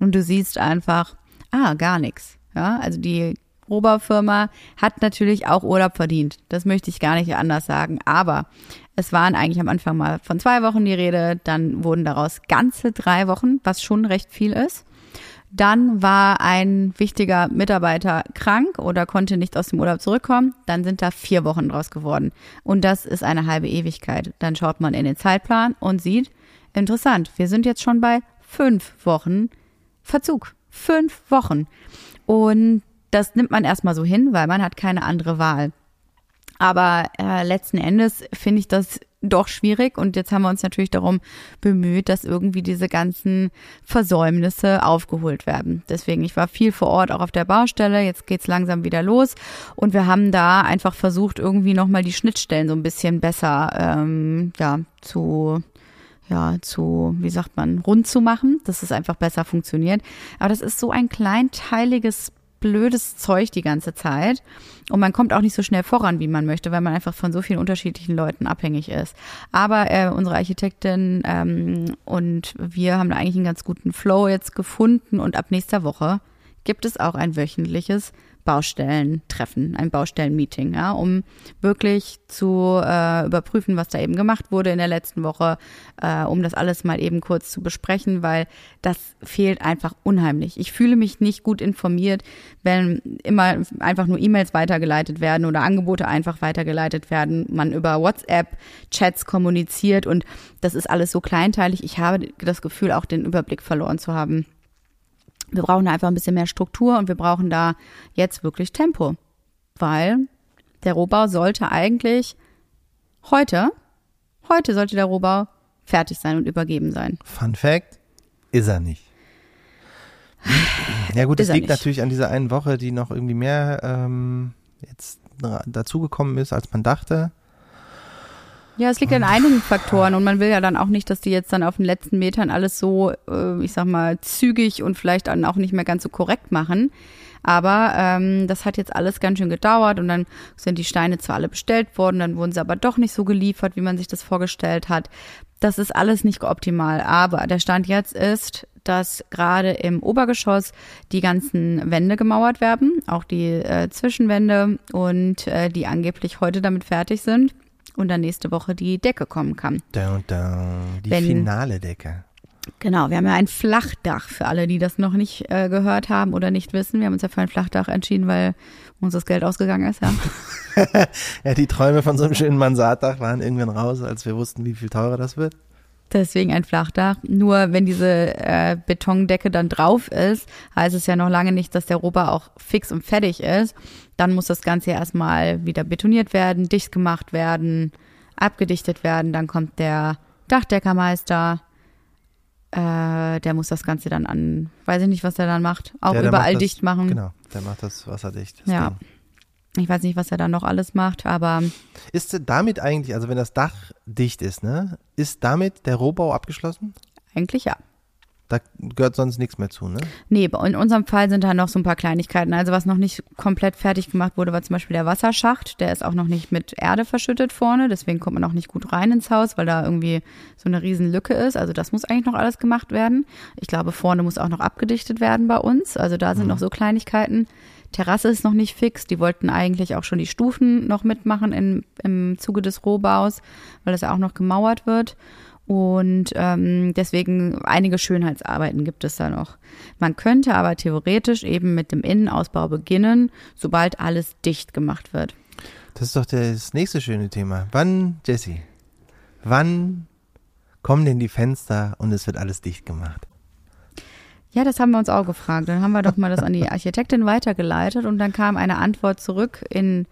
Und du siehst einfach, ah, gar nichts. Ja, also die Rohbaufirma hat natürlich auch Urlaub verdient. Das möchte ich gar nicht anders sagen. Aber es waren eigentlich am Anfang mal von zwei Wochen die Rede. Dann wurden daraus ganze drei Wochen, was schon recht viel ist. Dann war ein wichtiger Mitarbeiter krank oder konnte nicht aus dem Urlaub zurückkommen. Dann sind da vier Wochen draus geworden. Und das ist eine halbe Ewigkeit. Dann schaut man in den Zeitplan und sieht, interessant, wir sind jetzt schon bei fünf Wochen Verzug. Fünf Wochen. Und das nimmt man erstmal so hin, weil man hat keine andere Wahl. Aber äh, letzten Endes finde ich das doch schwierig und jetzt haben wir uns natürlich darum bemüht, dass irgendwie diese ganzen Versäumnisse aufgeholt werden. Deswegen, ich war viel vor Ort, auch auf der Baustelle. Jetzt geht's langsam wieder los und wir haben da einfach versucht, irgendwie nochmal die Schnittstellen so ein bisschen besser ähm, ja, zu ja, zu, wie sagt man, rund zu machen, dass es einfach besser funktioniert. Aber das ist so ein kleinteiliges, blödes Zeug die ganze Zeit. Und man kommt auch nicht so schnell voran, wie man möchte, weil man einfach von so vielen unterschiedlichen Leuten abhängig ist. Aber äh, unsere Architektin ähm, und wir haben da eigentlich einen ganz guten Flow jetzt gefunden und ab nächster Woche gibt es auch ein wöchentliches Baustellentreffen, ein Baustellenmeeting, ja, um wirklich zu äh, überprüfen, was da eben gemacht wurde in der letzten Woche, äh, um das alles mal eben kurz zu besprechen, weil das fehlt einfach unheimlich. Ich fühle mich nicht gut informiert, wenn immer einfach nur E-Mails weitergeleitet werden oder Angebote einfach weitergeleitet werden, man über WhatsApp-Chats kommuniziert und das ist alles so kleinteilig. Ich habe das Gefühl, auch den Überblick verloren zu haben. Wir brauchen da einfach ein bisschen mehr Struktur und wir brauchen da jetzt wirklich Tempo. Weil der Rohbau sollte eigentlich heute, heute sollte der Rohbau fertig sein und übergeben sein. Fun Fact, ist er nicht. Ja gut, das liegt nicht. natürlich an dieser einen Woche, die noch irgendwie mehr ähm, jetzt dazugekommen ist, als man dachte. Ja, es liegt an einigen Faktoren und man will ja dann auch nicht, dass die jetzt dann auf den letzten Metern alles so, äh, ich sag mal, zügig und vielleicht dann auch nicht mehr ganz so korrekt machen. Aber ähm, das hat jetzt alles ganz schön gedauert und dann sind die Steine zwar alle bestellt worden, dann wurden sie aber doch nicht so geliefert, wie man sich das vorgestellt hat. Das ist alles nicht optimal. Aber der Stand jetzt ist, dass gerade im Obergeschoss die ganzen Wände gemauert werden, auch die äh, Zwischenwände und äh, die angeblich heute damit fertig sind und dann nächste Woche die Decke kommen kann. Da und da, die Wenn- finale Decke. Genau, wir haben ja ein Flachdach für alle, die das noch nicht äh, gehört haben oder nicht wissen. Wir haben uns ja für ein Flachdach entschieden, weil uns das Geld ausgegangen ist, ja. Ja, die Träume von so einem schönen Mansarddach waren irgendwann raus, als wir wussten, wie viel teurer das wird. Deswegen ein Flachdach. Nur wenn diese äh, Betondecke dann drauf ist, heißt es ja noch lange nicht, dass der Rohbau auch fix und fertig ist. Dann muss das Ganze erstmal wieder betoniert werden, dicht gemacht werden, abgedichtet werden. Dann kommt der Dachdeckermeister. Äh, der muss das Ganze dann an, weiß ich nicht, was der dann macht, auch Der- der überall macht das- dicht machen. Genau, der macht das wasserdicht. Das Ja. Ding. Ich weiß nicht, was er dann noch alles macht, aber Ist damit eigentlich, also wenn das Dach dicht ist, ne, ist damit der Rohbau abgeschlossen? eigentlich ja. Da gehört sonst nichts mehr zu, ne? Nee, in unserem Fall sind da noch so ein paar Kleinigkeiten. Also was noch nicht komplett fertig gemacht wurde, war zum Beispiel der Wasserschacht. Der ist auch noch nicht mit Erde verschüttet vorne. Deswegen kommt man auch nicht gut rein ins Haus, weil da irgendwie so eine riesen Lücke ist. Also das muss eigentlich noch alles gemacht werden. Ich glaube, vorne muss auch noch abgedichtet werden bei uns. Also da sind mhm. noch so Kleinigkeiten. Terrasse ist noch nicht fix. Die wollten eigentlich auch schon die Stufen noch mitmachen in, im Zuge des Rohbaus, weil das ja auch noch gemauert wird. Und ähm, deswegen einige Schönheitsarbeiten gibt es da noch. Man könnte aber theoretisch eben mit dem Innenausbau beginnen, sobald alles dicht gemacht wird. Das ist doch das nächste schöne Thema. Wann, Jesse, wann kommen denn die Fenster und es wird alles dicht gemacht? Ja, das haben wir uns auch gefragt. Dann haben wir doch mal das an die Architektin weitergeleitet und dann kam eine Antwort zurück in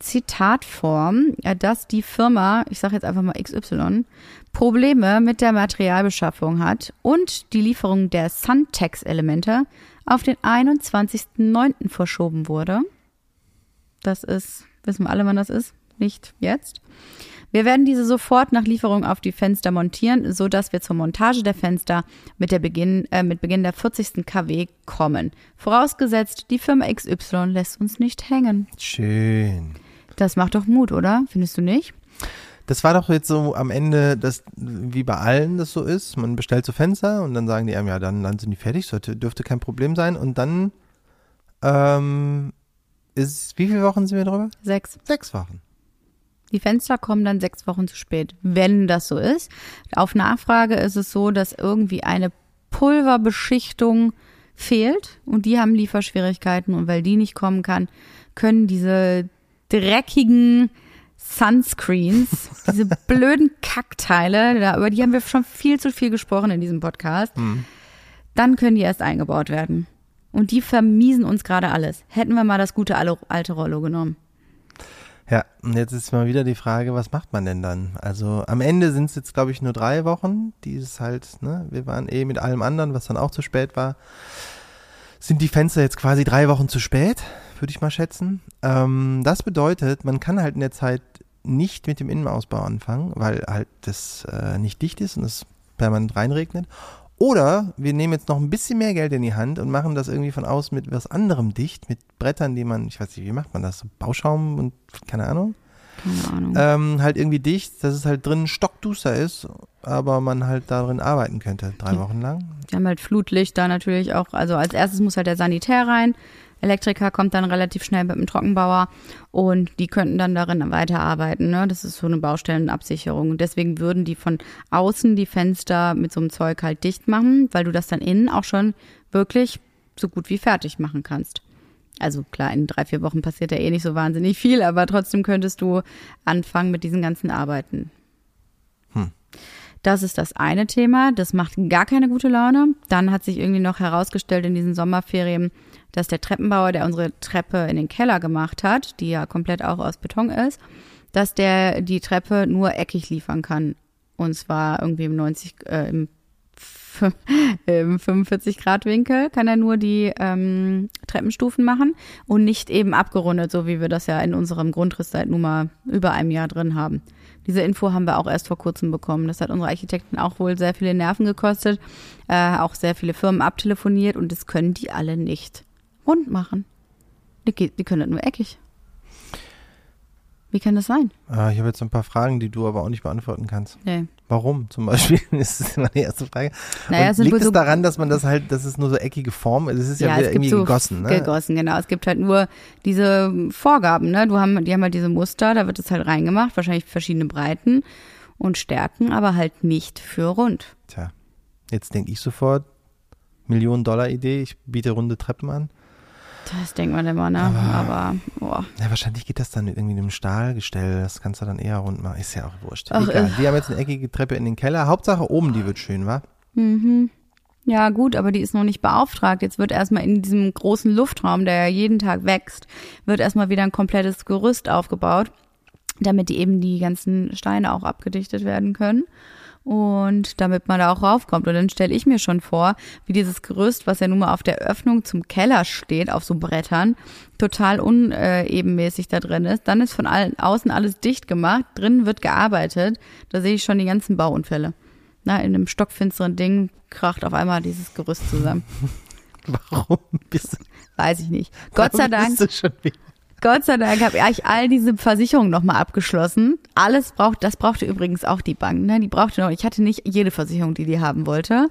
Zitatform, äh, dass die Firma, ich sage jetzt einfach mal XY, Probleme mit der Materialbeschaffung hat und die Lieferung der Suntex-Elemente auf den 21.09. verschoben wurde. Das ist, wissen wir alle, wann das ist, nicht jetzt. Wir werden diese sofort nach Lieferung auf die Fenster montieren, so dass wir zur Montage der Fenster mit, der Beginn, äh, mit Beginn der 40. KW kommen. Vorausgesetzt, die Firma XY lässt uns nicht hängen. Schön. Das macht doch Mut, oder? Findest du nicht? Das war doch jetzt so am Ende, das, wie bei allen das so ist. Man bestellt so Fenster und dann sagen die einem, ja, dann, dann sind die fertig, sollte, dürfte kein Problem sein. Und dann ähm, ist, wie viele Wochen sind wir drüber? Sechs. Sechs Wochen. Die Fenster kommen dann sechs Wochen zu spät, wenn das so ist. Auf Nachfrage ist es so, dass irgendwie eine Pulverbeschichtung fehlt und die haben Lieferschwierigkeiten und weil die nicht kommen kann, können diese dreckigen Sunscreens, diese blöden Kackteile, über die haben wir schon viel zu viel gesprochen in diesem Podcast. Mhm. Dann können die erst eingebaut werden. Und die vermiesen uns gerade alles. Hätten wir mal das gute alte Rollo genommen. Ja, und jetzt ist mal wieder die Frage, was macht man denn dann? Also am Ende sind es jetzt, glaube ich, nur drei Wochen. Die ist halt, ne, wir waren eh mit allem anderen, was dann auch zu spät war. Sind die Fenster jetzt quasi drei Wochen zu spät, würde ich mal schätzen. Ähm, das bedeutet, man kann halt in der Zeit nicht mit dem Innenausbau anfangen, weil halt das äh, nicht dicht ist und es permanent reinregnet. Oder wir nehmen jetzt noch ein bisschen mehr Geld in die Hand und machen das irgendwie von außen mit was anderem dicht, mit Brettern, die man, ich weiß nicht, wie macht man das? So Bauschaum und keine Ahnung. Keine Ahnung. Ähm, halt irgendwie dicht, dass es halt drin stockduster ist, aber man halt darin arbeiten könnte, drei Wochen lang. Wir haben halt Flutlicht da natürlich auch, also als erstes muss halt der Sanitär rein, Elektriker kommt dann relativ schnell mit dem Trockenbauer und die könnten dann darin weiterarbeiten. Ne? Das ist so eine Baustellenabsicherung. Und deswegen würden die von außen die Fenster mit so einem Zeug halt dicht machen, weil du das dann innen auch schon wirklich so gut wie fertig machen kannst. Also klar, in drei, vier Wochen passiert ja eh nicht so wahnsinnig viel, aber trotzdem könntest du anfangen mit diesen ganzen Arbeiten. Hm. Das ist das eine Thema. Das macht gar keine gute Laune. Dann hat sich irgendwie noch herausgestellt in diesen Sommerferien, dass der Treppenbauer, der unsere Treppe in den Keller gemacht hat, die ja komplett auch aus Beton ist, dass der die Treppe nur eckig liefern kann. Und zwar irgendwie im 90, äh, im, im 45 Grad Winkel kann er nur die ähm, Treppenstufen machen und nicht eben abgerundet, so wie wir das ja in unserem Grundriss seit nun mal über einem Jahr drin haben. Diese Info haben wir auch erst vor kurzem bekommen. Das hat unsere Architekten auch wohl sehr viele Nerven gekostet, äh, auch sehr viele Firmen abtelefoniert und das können die alle nicht rund machen. Die, die können das nur eckig. Wie kann das sein? Ah, ich habe jetzt ein paar Fragen, die du aber auch nicht beantworten kannst. Nee. Warum zum Beispiel? das ist meine erste Frage. Naja, liegt es so daran, dass man das halt, dass es nur so eckige Form ist? Es ist ja, ja irgendwie so gegossen, ne? Gegossen, genau. Es gibt halt nur diese Vorgaben, ne? Du haben, die haben halt diese Muster, da wird es halt reingemacht, wahrscheinlich verschiedene Breiten und Stärken, aber halt nicht für rund. Tja, jetzt denke ich sofort, Millionen Dollar Idee, ich biete runde Treppen an. Das denkt man immer, ne? Aber, boah. Ja, wahrscheinlich geht das dann mit irgendwie einem Stahlgestell. Das kannst du dann eher rund machen. Ist ja auch wurscht. Ach, Egal. Äh. Wir haben jetzt eine eckige Treppe in den Keller. Hauptsache oben, die wird schön, wa? Mhm. Ja, gut, aber die ist noch nicht beauftragt. Jetzt wird erstmal in diesem großen Luftraum, der ja jeden Tag wächst, wird erstmal wieder ein komplettes Gerüst aufgebaut, damit die eben die ganzen Steine auch abgedichtet werden können und damit man da auch raufkommt. Und dann stelle ich mir schon vor, wie dieses Gerüst, was ja nun mal auf der Öffnung zum Keller steht, auf so Brettern, total unebenmäßig da drin ist. Dann ist von allen, außen alles dicht gemacht, drinnen wird gearbeitet. Da sehe ich schon die ganzen Bauunfälle. Na, in einem stockfinsteren Ding kracht auf einmal dieses Gerüst zusammen. Warum bist du, Weiß ich nicht. Gott sei Dank, Gott sei Dank habe ich all diese Versicherungen nochmal abgeschlossen. Alles braucht, das brauchte übrigens auch die Bank. Ne? Die brauchte noch, ich hatte nicht jede Versicherung, die die haben wollte.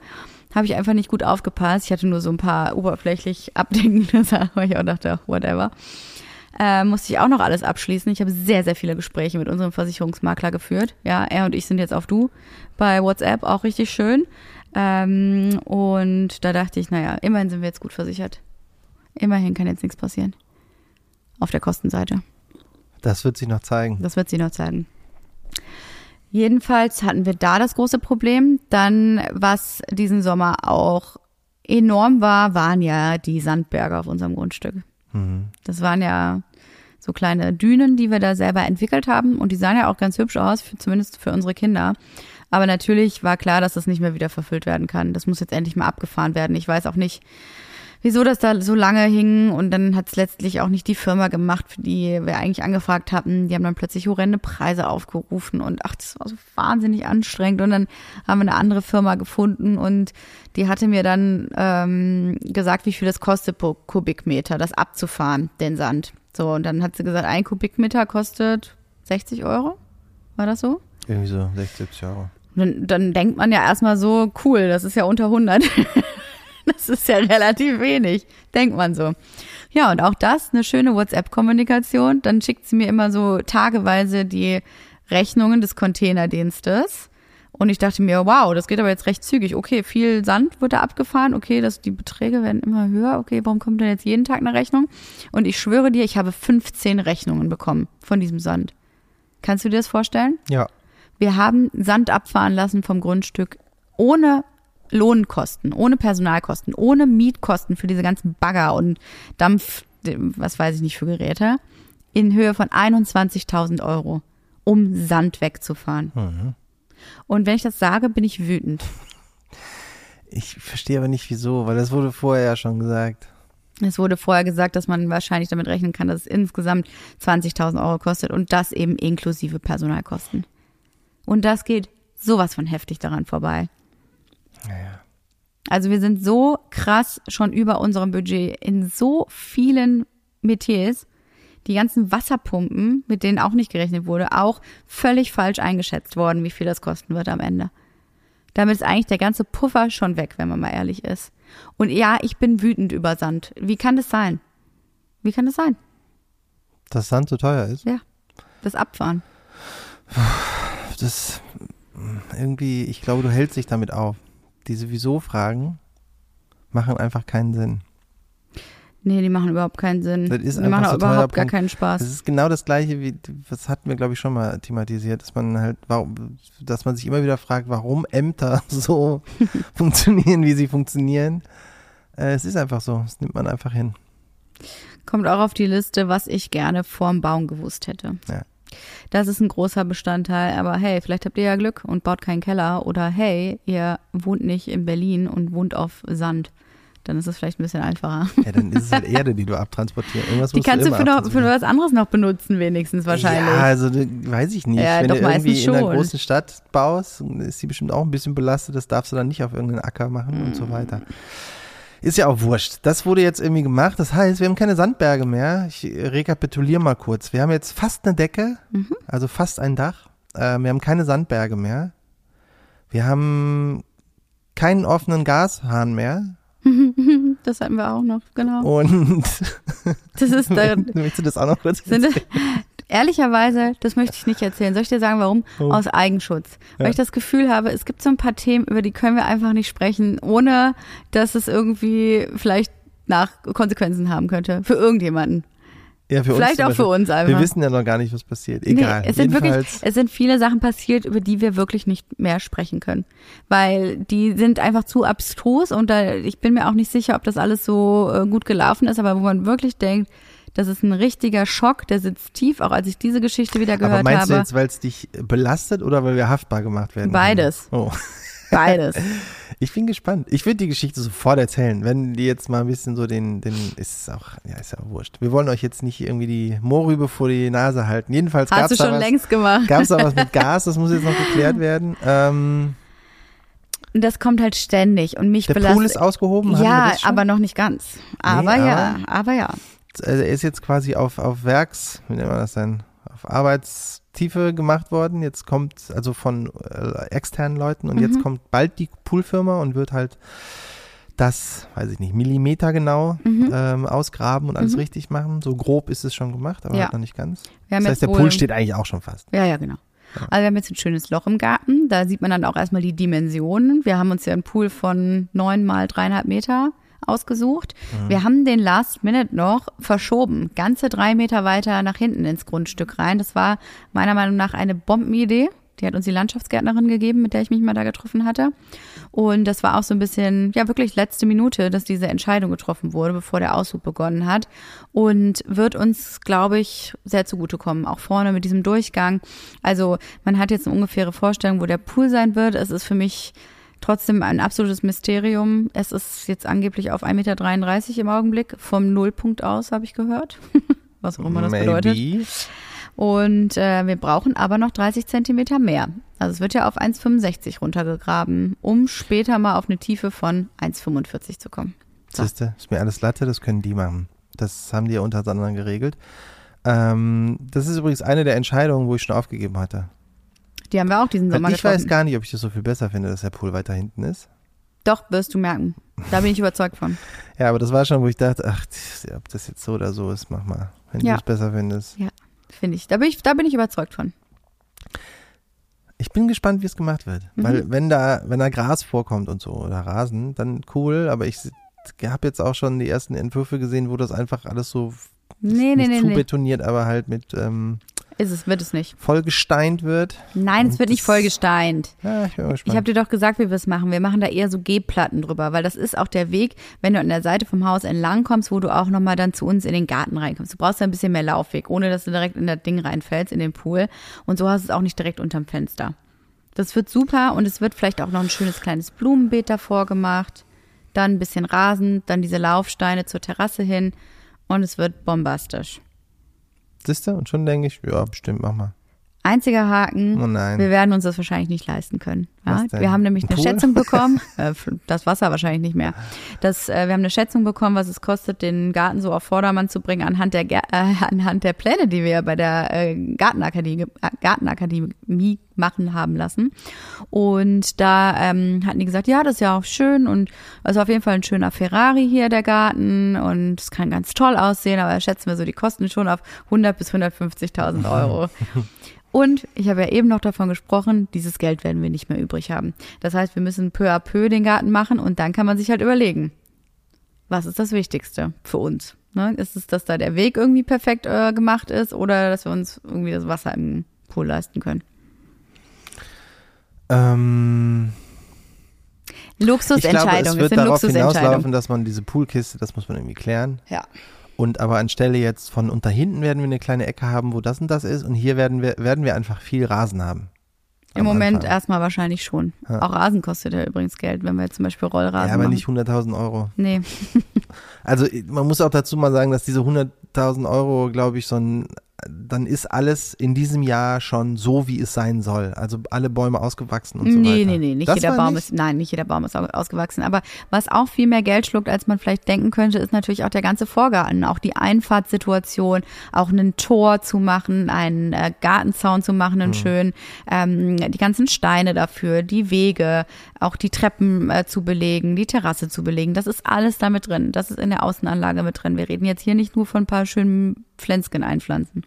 Habe ich einfach nicht gut aufgepasst. Ich hatte nur so ein paar oberflächlich abdeckende Sachen, weil ich auch dachte, whatever. Äh, musste ich auch noch alles abschließen. Ich habe sehr, sehr viele Gespräche mit unserem Versicherungsmakler geführt. Ja, er und ich sind jetzt auf Du bei WhatsApp, auch richtig schön. Ähm, und da dachte ich, naja, immerhin sind wir jetzt gut versichert. Immerhin kann jetzt nichts passieren. Auf der Kostenseite. Das wird sich noch zeigen. Das wird sie noch zeigen. Jedenfalls hatten wir da das große Problem. Dann, was diesen Sommer auch enorm war, waren ja die Sandberge auf unserem Grundstück. Mhm. Das waren ja so kleine Dünen, die wir da selber entwickelt haben. Und die sahen ja auch ganz hübsch aus, für, zumindest für unsere Kinder. Aber natürlich war klar, dass das nicht mehr wieder verfüllt werden kann. Das muss jetzt endlich mal abgefahren werden. Ich weiß auch nicht, wieso das da so lange hing. Und dann hat es letztlich auch nicht die Firma gemacht, für die wir eigentlich angefragt hatten. Die haben dann plötzlich horrende Preise aufgerufen. Und ach, das war so wahnsinnig anstrengend. Und dann haben wir eine andere Firma gefunden und die hatte mir dann ähm, gesagt, wie viel das kostet pro Kubikmeter, das abzufahren, den Sand. So, und dann hat sie gesagt, ein Kubikmeter kostet 60 Euro. War das so? Irgendwie so 60, 70 Euro. Dann, dann denkt man ja erstmal so, cool, das ist ja unter 100. das ist ja relativ wenig, denkt man so. Ja, und auch das, eine schöne WhatsApp-Kommunikation. Dann schickt sie mir immer so tageweise die Rechnungen des Containerdienstes. Und ich dachte mir, wow, das geht aber jetzt recht zügig. Okay, viel Sand wird da abgefahren. Okay, das, die Beträge werden immer höher. Okay, warum kommt denn jetzt jeden Tag eine Rechnung? Und ich schwöre dir, ich habe 15 Rechnungen bekommen von diesem Sand. Kannst du dir das vorstellen? Ja. Wir haben Sand abfahren lassen vom Grundstück ohne Lohnkosten, ohne Personalkosten, ohne Mietkosten für diese ganzen Bagger und Dampf, was weiß ich nicht für Geräte, in Höhe von 21.000 Euro, um Sand wegzufahren. Mhm. Und wenn ich das sage, bin ich wütend. Ich verstehe aber nicht wieso, weil das wurde vorher ja schon gesagt. Es wurde vorher gesagt, dass man wahrscheinlich damit rechnen kann, dass es insgesamt 20.000 Euro kostet und das eben inklusive Personalkosten. Und das geht sowas von heftig daran vorbei. Also wir sind so krass schon über unserem Budget in so vielen Metiers. Die ganzen Wasserpumpen, mit denen auch nicht gerechnet wurde, auch völlig falsch eingeschätzt worden, wie viel das kosten wird am Ende. Damit ist eigentlich der ganze Puffer schon weg, wenn man mal ehrlich ist. Und ja, ich bin wütend über Sand. Wie kann das sein? Wie kann das sein? Dass Sand so teuer ist. Ja. Das Abfahren. Das irgendwie, ich glaube, du hältst dich damit auf. Diese Wieso-Fragen machen einfach keinen Sinn. Nee, die machen überhaupt keinen Sinn. Das ist die machen auch überhaupt gar keinen Spaß. Das ist genau das gleiche wie, was hatten wir, glaube ich, schon mal thematisiert, dass man halt, warum, dass man sich immer wieder fragt, warum Ämter so funktionieren, wie sie funktionieren. Äh, es ist einfach so, das nimmt man einfach hin. Kommt auch auf die Liste, was ich gerne vorm Bauen gewusst hätte. Ja. Das ist ein großer Bestandteil, aber hey, vielleicht habt ihr ja Glück und baut keinen Keller oder hey, ihr wohnt nicht in Berlin und wohnt auf Sand. Dann ist es vielleicht ein bisschen einfacher. Ja, dann ist es halt Erde, die du abtransportierst. Irgendwas Die kannst du für, noch, für was anderes noch benutzen, wenigstens wahrscheinlich. Ja, also weiß ich nicht. Ja, Wenn doch, du irgendwie in einer großen Stadt baust, ist die bestimmt auch ein bisschen belastet. Das darfst du dann nicht auf irgendeinen Acker machen und so weiter. Ist ja auch wurscht. Das wurde jetzt irgendwie gemacht. Das heißt, wir haben keine Sandberge mehr. Ich rekapituliere mal kurz. Wir haben jetzt fast eine Decke, also fast ein Dach. Äh, wir haben keine Sandberge mehr. Wir haben keinen offenen Gashahn mehr. Das hatten wir auch noch, genau. Und Das ist da, möchtest du das auch noch kurz sind, ehrlicherweise, das möchte ich nicht erzählen. Soll ich dir sagen, warum? Oh. Aus Eigenschutz. Weil Ja. ich das Gefühl habe, es gibt so ein paar Themen, über die können wir einfach nicht sprechen, ohne dass es irgendwie vielleicht nach Konsequenzen haben könnte. Für irgendjemanden. Ja, für Vielleicht uns auch für Beispiel. uns einfach. Wir wissen ja noch gar nicht, was passiert. Egal. Nee, es sind wirklich, es sind viele Sachen passiert, über die wir wirklich nicht mehr sprechen können. Weil die sind einfach zu abstrus und da, ich bin mir auch nicht sicher, ob das alles so äh, gut gelaufen ist, aber wo man wirklich denkt, das ist ein richtiger Schock, der sitzt tief, auch als ich diese Geschichte wieder gehört aber meinst habe. du jetzt, weil es dich belastet oder weil wir haftbar gemacht werden? Beides. Oh. Beides. Ich bin gespannt. Ich würde die Geschichte sofort erzählen. Wenn die jetzt mal ein bisschen so den, den ist es auch, ja, ist ja auch wurscht. Wir wollen euch jetzt nicht irgendwie die Mohrrübe vor die Nase halten. Jedenfalls gab es da schon was. längst gemacht. Gab es da was mit Gas? Das muss jetzt noch geklärt werden. Ähm, Und das kommt halt ständig und mich Der belastet. Pool ist ausgehoben? ja, aber noch nicht ganz. Aber Nee, ja, aber ja. Also er ist jetzt quasi auf, auf Werks, wie nennt man das denn, auf Arbeitstiefe gemacht worden. Jetzt kommt, also von äh, externen Leuten und Mhm. jetzt kommt bald die Poolfirma und wird halt das, weiß ich nicht, Millimeter genau Mhm. ähm, ausgraben und alles Mhm. richtig machen. So grob ist es schon gemacht, aber Ja. halt noch nicht ganz. Das heißt, der Pool steht eigentlich auch schon fast. Ja, ja, genau. Also wir haben jetzt ein schönes Loch im Garten. Da sieht man dann auch erstmal die Dimensionen. Wir haben uns ja einen Pool von neun mal dreieinhalb Meter ausgesucht. Mhm. Wir haben den Last Minute noch verschoben, ganze drei Meter weiter nach hinten ins Grundstück rein. Das war meiner Meinung nach eine Bombenidee. Die hat uns die Landschaftsgärtnerin gegeben, mit der ich mich mal da getroffen hatte. Und das war auch so ein bisschen, ja, wirklich letzte Minute, dass diese Entscheidung getroffen wurde, bevor der Aushub begonnen hat. Und wird uns, glaube ich, sehr zugutekommen. Auch vorne mit diesem Durchgang. Also, man hat jetzt eine ungefähre Vorstellung, wo der Pool sein wird. Es ist für mich trotzdem ein absolutes Mysterium. Es ist jetzt angeblich auf 1,33 Meter im Augenblick. Vom Nullpunkt aus, habe ich gehört. Was auch immer das bedeutet. Maybe. Und äh, wir brauchen aber noch 30 Zentimeter mehr. Also es wird ja auf 1,65 runtergegraben, um später mal auf eine Tiefe von 1,45 zu kommen. So. Siehste, ist mir alles Latte, das können die machen. Das haben die ja untereinander geregelt. Ähm, das ist übrigens eine der Entscheidungen, wo ich schon aufgegeben hatte. Die haben wir auch diesen Sommer ich weiß getroffen. gar nicht, ob ich das so viel besser finde, dass der Pool weiter hinten ist. Doch, wirst du merken. Da bin ich überzeugt von. Ja, aber das war schon, wo ich dachte, ach, ob das jetzt so oder so ist, mach mal, wenn Ja. du es besser findest. Finde ich. Da bin ich, da bin ich überzeugt von. Ich bin gespannt, wie es gemacht wird. Mhm. Weil wenn da, wenn da Gras vorkommt und so oder Rasen, dann cool, aber ich habe jetzt auch schon die ersten Entwürfe gesehen, wo das einfach alles so Nee, nee, nee, zu nee. betoniert, aber halt mit ähm, Ist es, wird es nicht. vollgesteint wird. Nein, es wird nicht vollgesteint. Ja, ich bin mal Ich habe dir doch gesagt, wie wir es machen. Wir machen da eher so G-Platten drüber, weil das ist auch der Weg, wenn du an der Seite vom Haus entlang kommst, wo du auch nochmal dann zu uns in den Garten reinkommst. Du brauchst da ein bisschen mehr Laufweg, ohne dass du direkt in das Ding reinfällst, in den Pool. Und so hast du es auch nicht direkt unterm Fenster. Das wird super und es wird vielleicht auch noch ein schönes kleines Blumenbeet davor gemacht. Dann ein bisschen Rasen, dann diese Laufsteine zur Terrasse hin und es wird bombastisch. Du? Und schon denke ich, ja, bestimmt, mach mal. Einziger Haken, Oh nein. wir werden uns das wahrscheinlich nicht leisten können. Ja? Wir haben nämlich Ein eine Pool? Schätzung bekommen, äh, das Wasser wahrscheinlich nicht mehr. Das, äh, wir haben eine Schätzung bekommen, was es kostet, den Garten so auf Vordermann zu bringen, anhand der, äh, anhand der Pläne, die wir bei der äh, Gartenakademie, äh, Gartenakademie machen haben lassen. Und da ähm, hatten die gesagt, ja, das ist ja auch schön und also auf jeden Fall ein schöner Ferrari hier, der Garten und es kann ganz toll aussehen, aber schätzen wir so die Kosten schon auf 100 bis 150.000 Euro. Und ich habe ja eben noch davon gesprochen, dieses Geld werden wir nicht mehr übrig haben. Das heißt, wir müssen peu à peu den Garten machen und dann kann man sich halt überlegen, was ist das Wichtigste für uns? Ne? Ist es, dass da der Weg irgendwie perfekt äh, gemacht ist oder dass wir uns irgendwie das Wasser im Pool leisten können? Ähm, ich glaube, es Luxusentscheidung, es wird sind darauf hinauslaufen, dass man diese Poolkiste, das muss man irgendwie klären. Ja. Und aber anstelle jetzt von unter hinten werden wir eine kleine Ecke haben, wo das und das ist. Und hier werden wir, werden wir einfach viel Rasen haben. Im Moment Anfang. erstmal wahrscheinlich schon. Ja. Auch Rasen kostet ja übrigens Geld, wenn wir jetzt zum Beispiel Rollrasen Ja, aber machen. nicht 100.000 Euro. Nee, Also man muss auch dazu mal sagen, dass diese 100.000 Euro, glaube ich, so ein, dann ist alles in diesem Jahr schon so, wie es sein soll. Also alle Bäume ausgewachsen und so nee, weiter. nee, nee, nicht Das jeder Baum nicht- ist, nein, nicht jeder Baum ist au- ausgewachsen. Aber was auch viel mehr Geld schluckt, als man vielleicht denken könnte, ist natürlich auch der ganze Vorgarten, auch die Einfahrtssituation, auch ein Tor zu machen, einen äh, Gartenzaun zu machen, Mhm. einen schönen, ähm, die ganzen Steine dafür, die Wege, auch die Treppen äh, zu belegen, die Terrasse zu belegen. Das ist alles da mit drin. Das ist in der Außenanlage mit drin. Wir reden jetzt hier nicht nur von ein paar schönen Pflänzchen einpflanzen.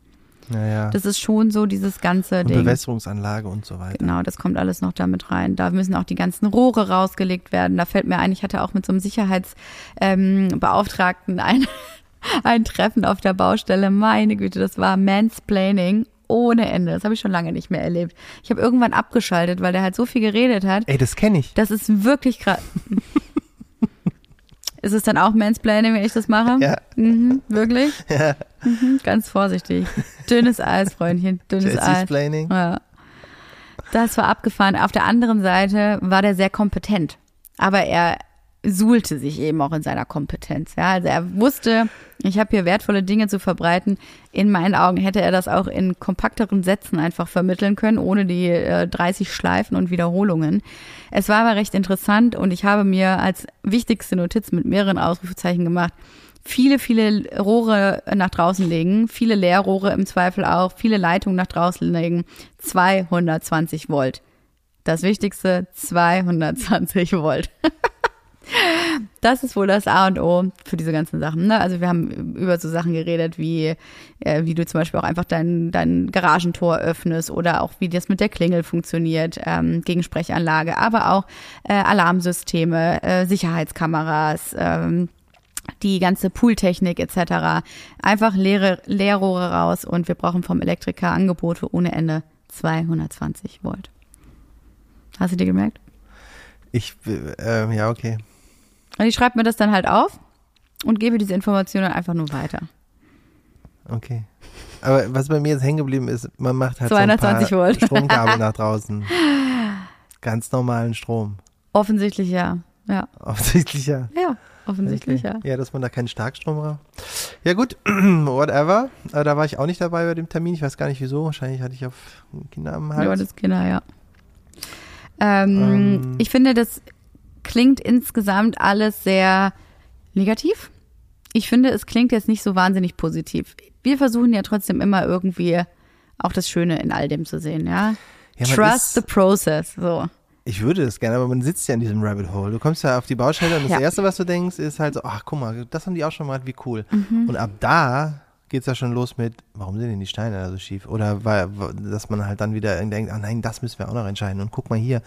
Ja, ja. Das ist schon so dieses ganze und Ding. Bewässerungsanlage und so weiter. Genau, das kommt alles noch damit rein. Da müssen auch die ganzen Rohre rausgelegt werden. Da fällt mir ein, ich hatte auch mit so einem Sicherheitsbeauftragten ähm, ein, ein Treffen auf der Baustelle. Meine Güte, das war Mansplaining ohne Ende. Das habe ich schon lange nicht mehr erlebt. Ich habe irgendwann abgeschaltet, weil der halt so viel geredet hat. Ey, das kenne ich. Das ist wirklich krass. ist es dann auch Mansplaining, wenn ich das mache? Ja. Mhm, wirklich? Ja. Mhm, ganz vorsichtig. Dünnes Eis, Freundchen, dünnes Eis. Ja. Das war abgefahren. Auf der anderen Seite war der sehr kompetent. Aber er suhlte sich eben auch in seiner Kompetenz. Ja, also er wusste, Ich habe hier wertvolle Dinge zu verbreiten. In meinen Augen hätte er das auch in kompakteren Sätzen einfach vermitteln können, ohne die äh, 30 Schleifen und Wiederholungen. Es war aber recht interessant und ich habe mir als wichtigste Notiz mit mehreren Ausrufezeichen gemacht. Viele, viele Rohre nach draußen legen, viele Leerrohre im Zweifel auch, viele Leitungen nach draußen legen. 220 Volt. Das Wichtigste, 220 Volt. Das ist wohl das A und O für diese ganzen Sachen. Ne? Also wir haben über so Sachen geredet, wie, äh, wie du zum Beispiel auch einfach dein, dein Garagentor öffnest oder auch wie das mit der Klingel funktioniert, ähm, Gegensprechanlage, aber auch äh, Alarmsysteme, äh, Sicherheitskameras, ähm, die ganze Pooltechnik etc. Einfach leere Leerrohre raus und wir brauchen vom Elektriker Angebote ohne Ende 220 Volt. Hast du dir gemerkt? Ich, äh, ja, okay. Und ich schreibe mir das dann halt auf und gebe diese Informationen einfach nur weiter. Okay. Aber was bei mir jetzt hängen geblieben ist, man macht halt 220 so ein paar Volt. Stromkabel nach draußen. Ganz normalen Strom. Offensichtlich ja. Ja, Offensichtlich ja. ja offensichtlich Okay. ja. Ja, dass man da keinen Starkstrom braucht. Ja gut, whatever. Äh, Da war ich auch nicht dabei bei dem Termin. Ich weiß gar nicht wieso. Wahrscheinlich hatte ich auf Kinder am Hals. Ja, das Kinder, ja. Ähm, Ähm. Ich finde, das klingt insgesamt alles sehr negativ. Ich finde, es klingt jetzt nicht so wahnsinnig positiv. Wir versuchen ja trotzdem immer irgendwie auch das Schöne in all dem zu sehen, ja. Ja, Trust the process, so. Ich würde es gerne, aber man sitzt ja in diesem Rabbit Hole. Du kommst ja auf die Baustelle und das Ja. Erste, was du denkst, ist halt so, ach guck mal, das haben die auch schon mal, wie cool. Mhm. Und ab da geht's ja schon los mit, warum sind denn die Steine da so schief? Oder weil, dass man halt dann wieder denkt, ah nein, das müssen wir auch noch entscheiden. Und guck mal hier,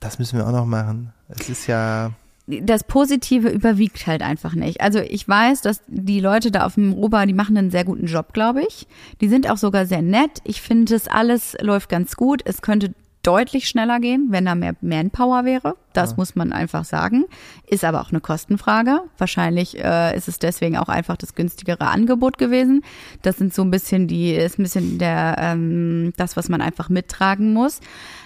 das müssen wir auch noch machen. Es ist ja, das Positive überwiegt halt einfach nicht. Also ich weiß, dass die Leute da auf dem Roba, die machen einen sehr guten Job, glaube ich. Die sind auch sogar sehr nett. Ich finde, es alles läuft ganz gut. Es könnte deutlich schneller gehen, wenn da mehr Manpower wäre. Das muss man einfach sagen. Ist aber auch eine Kostenfrage. Wahrscheinlich äh, ist es deswegen auch einfach das günstigere Angebot gewesen. Das sind so ein bisschen die, ist ein bisschen der ähm, das, was man einfach mittragen muss.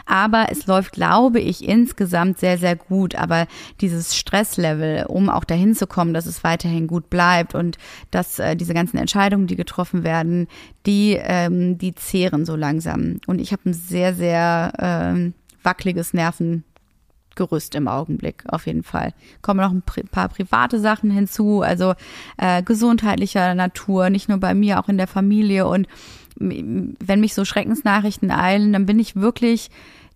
Aber es läuft, glaube ich, insgesamt sehr, sehr gut. Aber dieses Stresslevel, um auch dahin zu kommen, dass es weiterhin gut bleibt und dass äh, diese ganzen Entscheidungen, die getroffen werden, die, ähm, die zehren so langsam. Und ich habe ein sehr, sehr ähm, wackeliges Nervengerüst im Augenblick, auf jeden Fall. Kommen noch ein paar private Sachen hinzu, also äh, gesundheitlicher Natur, nicht nur bei mir, auch in der Familie. Und wenn mich so Schreckensnachrichten eilen, dann bin ich wirklich,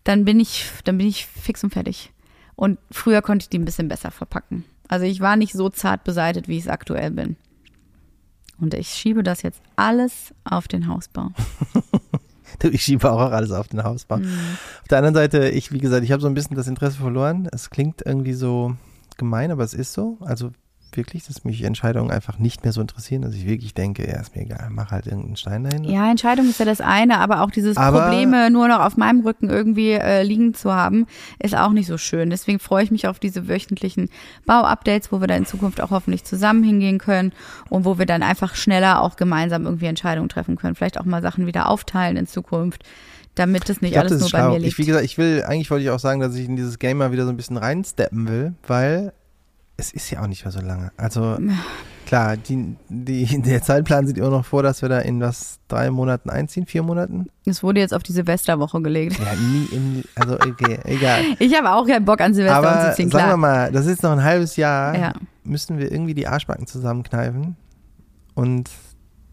dann bin ich, dann bin ich fix und fertig. Und früher konnte ich die ein bisschen besser verpacken. Also ich war nicht so zart beseitet, wie ich es aktuell bin. Und ich schiebe das jetzt alles auf den Hausbau. ich schiebe auch alles auf den Hausbau. Mhm. Auf der anderen Seite, ich, wie gesagt, ich habe so ein bisschen das Interesse verloren. Es klingt irgendwie so gemein, aber es ist so. Also wirklich, dass mich Entscheidungen einfach nicht mehr so interessieren, dass ich wirklich denke, ja, ist mir egal, mach halt irgendeinen Stein dahin. Ja, Entscheidung ist ja das eine, aber auch dieses Aber- Probleme nur noch auf meinem Rücken irgendwie äh, liegen zu haben, ist auch nicht so schön. Deswegen freue ich mich auf diese wöchentlichen Bauupdates, wo wir dann in Zukunft auch hoffentlich zusammen hingehen können und wo wir dann einfach schneller auch gemeinsam irgendwie Entscheidungen treffen können. Vielleicht auch mal Sachen wieder aufteilen in Zukunft, damit das nicht Ich glaube, alles das nur ist bei schlau. mir Ich, wie liegt. gesagt, ich will, eigentlich wollte ich auch sagen, dass ich in dieses Game mal wieder so ein bisschen reinsteppen will, weil es ist ja auch nicht mehr so lange. Also klar, die, die, der Zeitplan sieht immer noch vor, dass wir da in was drei Monaten einziehen, vier Monaten. Es wurde jetzt auf die Silvesterwoche gelegt. Ja, nie im, also okay, egal. Ich habe auch keinen Bock an Silvester Aber umzuziehen, sagen wir klar. mal, das ist noch ein halbes Jahr, Ja. müssen wir irgendwie die Arschbacken zusammenkneifen und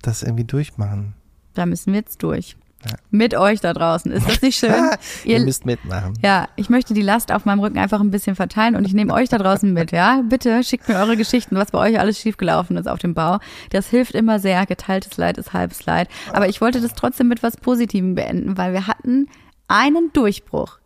das irgendwie durchmachen. Da müssen wir jetzt durch. Ja. Mit euch da draußen. Ist das nicht schön? Ihr müsst mitmachen. Ja, ich möchte die Last auf meinem Rücken einfach ein bisschen verteilen und ich nehme euch da draußen mit, ja? Bitte schickt mir eure Geschichten, was bei euch alles schiefgelaufen ist auf dem Bau. Das hilft immer sehr. Geteiltes Leid ist halbes Leid. Aber ich wollte das trotzdem mit was Positivem beenden, weil wir hatten einen Durchbruch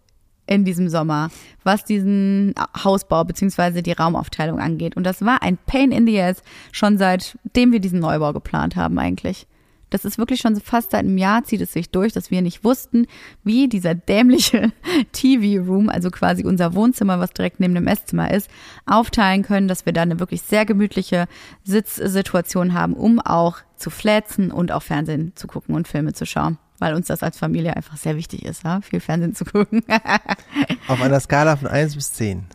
in diesem Sommer, was diesen Hausbau beziehungsweise die Raumaufteilung angeht. Und das war ein Pain in the Ass schon seitdem wir diesen Neubau geplant haben eigentlich. Das ist wirklich schon fast seit einem Jahr zieht es sich durch, dass wir nicht wussten, wie dieser dämliche TV-Room, also quasi unser Wohnzimmer, was direkt neben dem Esszimmer ist, aufteilen können, dass wir da eine wirklich sehr gemütliche Sitzsituation haben, um auch zu flätzen und auch Fernsehen zu gucken und Filme zu schauen. Weil uns das als Familie einfach sehr wichtig ist, ja? viel Fernsehen zu gucken. Auf einer Skala von 1 bis 10.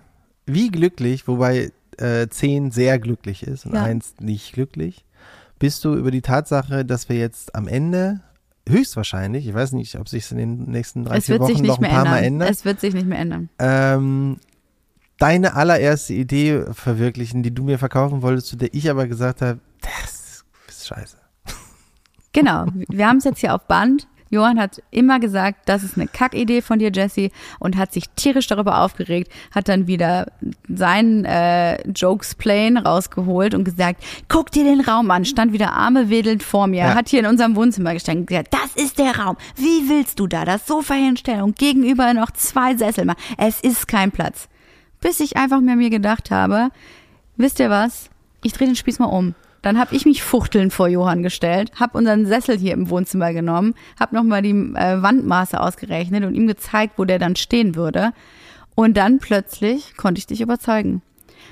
Wie glücklich, wobei äh, zehn sehr glücklich ist und Ja. eins nicht glücklich, bist du über die Tatsache, dass wir jetzt am Ende höchstwahrscheinlich, ich weiß nicht, ob sich es in den nächsten drei, Es vier Wochen noch ein paar Mal ändern. ändert, Es wird sich nicht mehr ändern. ähm, deine allererste Idee verwirklichen, die du mir verkaufen wolltest, zu der ich aber gesagt habe, das ist scheiße. Genau. Wir haben es jetzt hier auf Band. Johann hat immer gesagt, das ist eine Kackidee von dir, Jesse, und hat sich tierisch darüber aufgeregt, hat dann wieder seinen äh, Jokes-Plane rausgeholt und gesagt, guck dir den Raum an, stand wieder Arme wedelnd vor mir, Ja. hat hier in unserem Wohnzimmer gestanden und gesagt, das ist der Raum, wie willst du da das Sofa hinstellen und gegenüber noch zwei Sessel machen, es ist kein Platz. Bis ich einfach mir mir gedacht habe, wisst ihr was, ich drehe den Spieß mal um. Dann habe ich mich fuchteln vor Johann gestellt, habe unseren Sessel hier im Wohnzimmer genommen, habe nochmal die äh, Wandmaße ausgerechnet und ihm gezeigt, wo der dann stehen würde. Und dann plötzlich konnte ich dich überzeugen.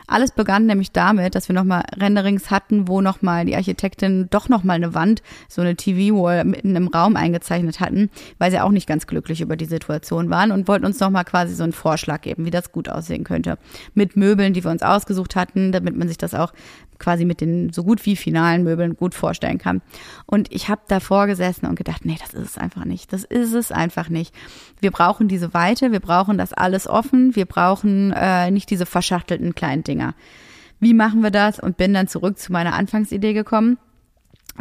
Alles begann nämlich damit, dass wir nochmal Renderings hatten, wo nochmal die Architektin doch nochmal eine Wand, so eine TV-Wall mitten im Raum eingezeichnet hatten, weil sie auch nicht ganz glücklich über die Situation waren und wollten uns nochmal quasi so einen Vorschlag geben, wie das gut aussehen könnte. Mit Möbeln, die wir uns ausgesucht hatten, damit man sich das auch quasi mit den so gut wie finalen Möbeln gut vorstellen kann. Und ich habe davor gesessen und gedacht, nee, das ist es einfach nicht. Das ist es einfach nicht. Wir brauchen diese Weite, wir brauchen das alles offen, wir brauchen äh, nicht diese verschachtelten kleinen Dinger. Wie machen wir das? Und bin dann zurück zu meiner Anfangsidee gekommen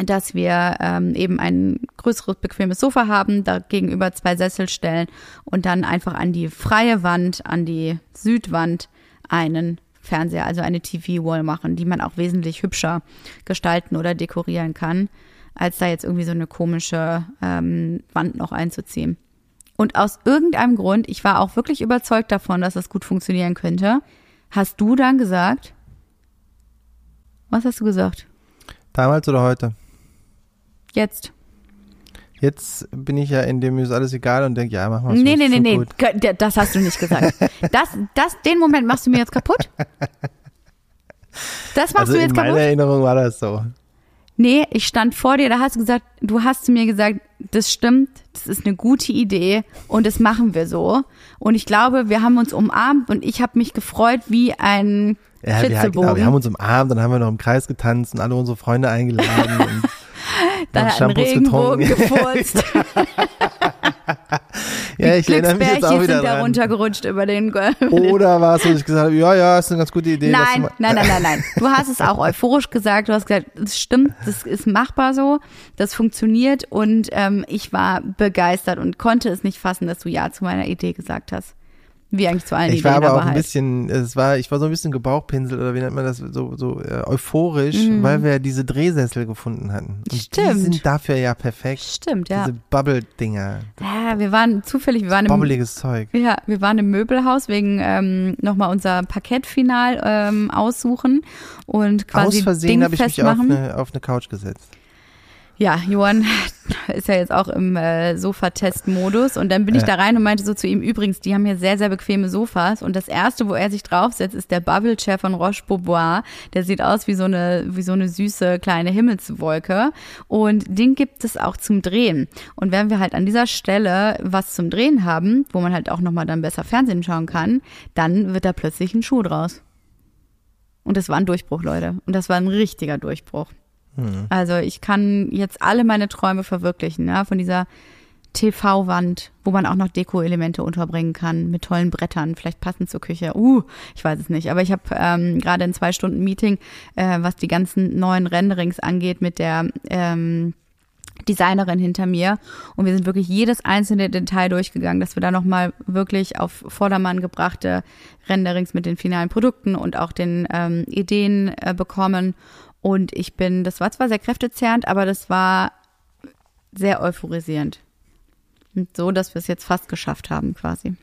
dass wir ähm, eben ein größeres, bequemes Sofa haben, da gegenüber zwei Sessel stellen und dann einfach an die freie Wand, an die Südwand einen Fernseher, also eine TV-Wall machen, die man auch wesentlich hübscher gestalten oder dekorieren kann, als da jetzt irgendwie so eine komische ähm, Wand noch einzuziehen. Und aus irgendeinem Grund, ich war auch wirklich überzeugt davon, dass das gut funktionieren könnte, hast du dann gesagt, was hast du gesagt? Damals oder heute? Jetzt. Jetzt bin ich ja in dem ist alles egal und denke, ja, mach mal so. Nee, nee, nee, nee, gut. Das hast du nicht gesagt. Das, das, den Moment machst du mir jetzt kaputt. Das machst Also du in jetzt meiner kaputt? Erinnerung war das so. Nee, ich stand vor dir, da hast du gesagt, du hast zu mir gesagt, das stimmt, das ist eine gute Idee und das machen wir so. Und ich glaube, wir haben uns umarmt und ich habe mich gefreut wie ein Ja, wir, genau, wir haben uns umarmt, dann haben wir noch im Kreis getanzt und alle unsere Freunde eingeladen. Dann hat ein Regenbogen gefurzt. ja, ich erinnere mich jetzt auch wieder sind da runtergerutscht über den. Oder war es so, dass ich gesagt habe, ja, ja, ist eine ganz gute Idee. Nein, nein, nein, nein, nein. Du hast es auch euphorisch gesagt. Du hast gesagt, es stimmt, das ist machbar so, das funktioniert und ähm, ich war begeistert und konnte es nicht fassen, dass du ja zu meiner Idee gesagt hast. Wie eigentlich zu allen Ich Ideen, war aber auch ein halt. bisschen, es war, ich war so ein bisschen gebauchpinselt oder wie nennt man das, so, so äh, euphorisch, Mhm. weil wir diese Drehsessel gefunden hatten. Und Die Stimmt. sind dafür ja perfekt. Stimmt, ja. Diese Bubble-Dinger. Ja, wir waren zufällig, wir waren im Bobbeliges Zeug. Ja, wir waren im Möbelhaus wegen ähm, nochmal unser Parkettfinal ähm, aussuchen und quasi Aus Versehen habe ich mich auf eine, auf eine Couch gesetzt. Ja, Johann ist ja jetzt auch im äh, Sofatest-Modus und dann bin ich da rein und meinte so zu ihm, übrigens, die haben hier sehr, sehr bequeme Sofas und das erste, wo er sich draufsetzt, ist der Bubble Chair von Roche Beaubois. Der sieht aus wie so eine, wie so eine süße kleine Himmelswolke und den gibt es auch zum Drehen. Und wenn wir halt an dieser Stelle was zum Drehen haben, wo man halt auch nochmal dann besser Fernsehen schauen kann, dann wird da plötzlich ein Schuh draus. Und das war ein Durchbruch, Leute. Und das war ein richtiger Durchbruch. Also ich kann jetzt alle meine Träume verwirklichen, ja, von dieser TV-Wand, wo man auch noch Deko-Elemente unterbringen kann, mit tollen Brettern, vielleicht passend zur Küche. Uh, ich weiß es nicht. Aber ich habe ähm, gerade in zwei Stunden Meeting, äh, was die ganzen neuen Renderings angeht, mit der ähm, Designerin hinter mir und wir sind wirklich jedes einzelne Detail durchgegangen, dass wir da nochmal wirklich auf Vordermann gebrachte Renderings mit den finalen Produkten und auch den ähm, Ideen äh, bekommen. Und ich bin, das war zwar sehr kräftezehrend, aber das war sehr euphorisierend. Und so, dass wir es jetzt fast geschafft haben, quasi.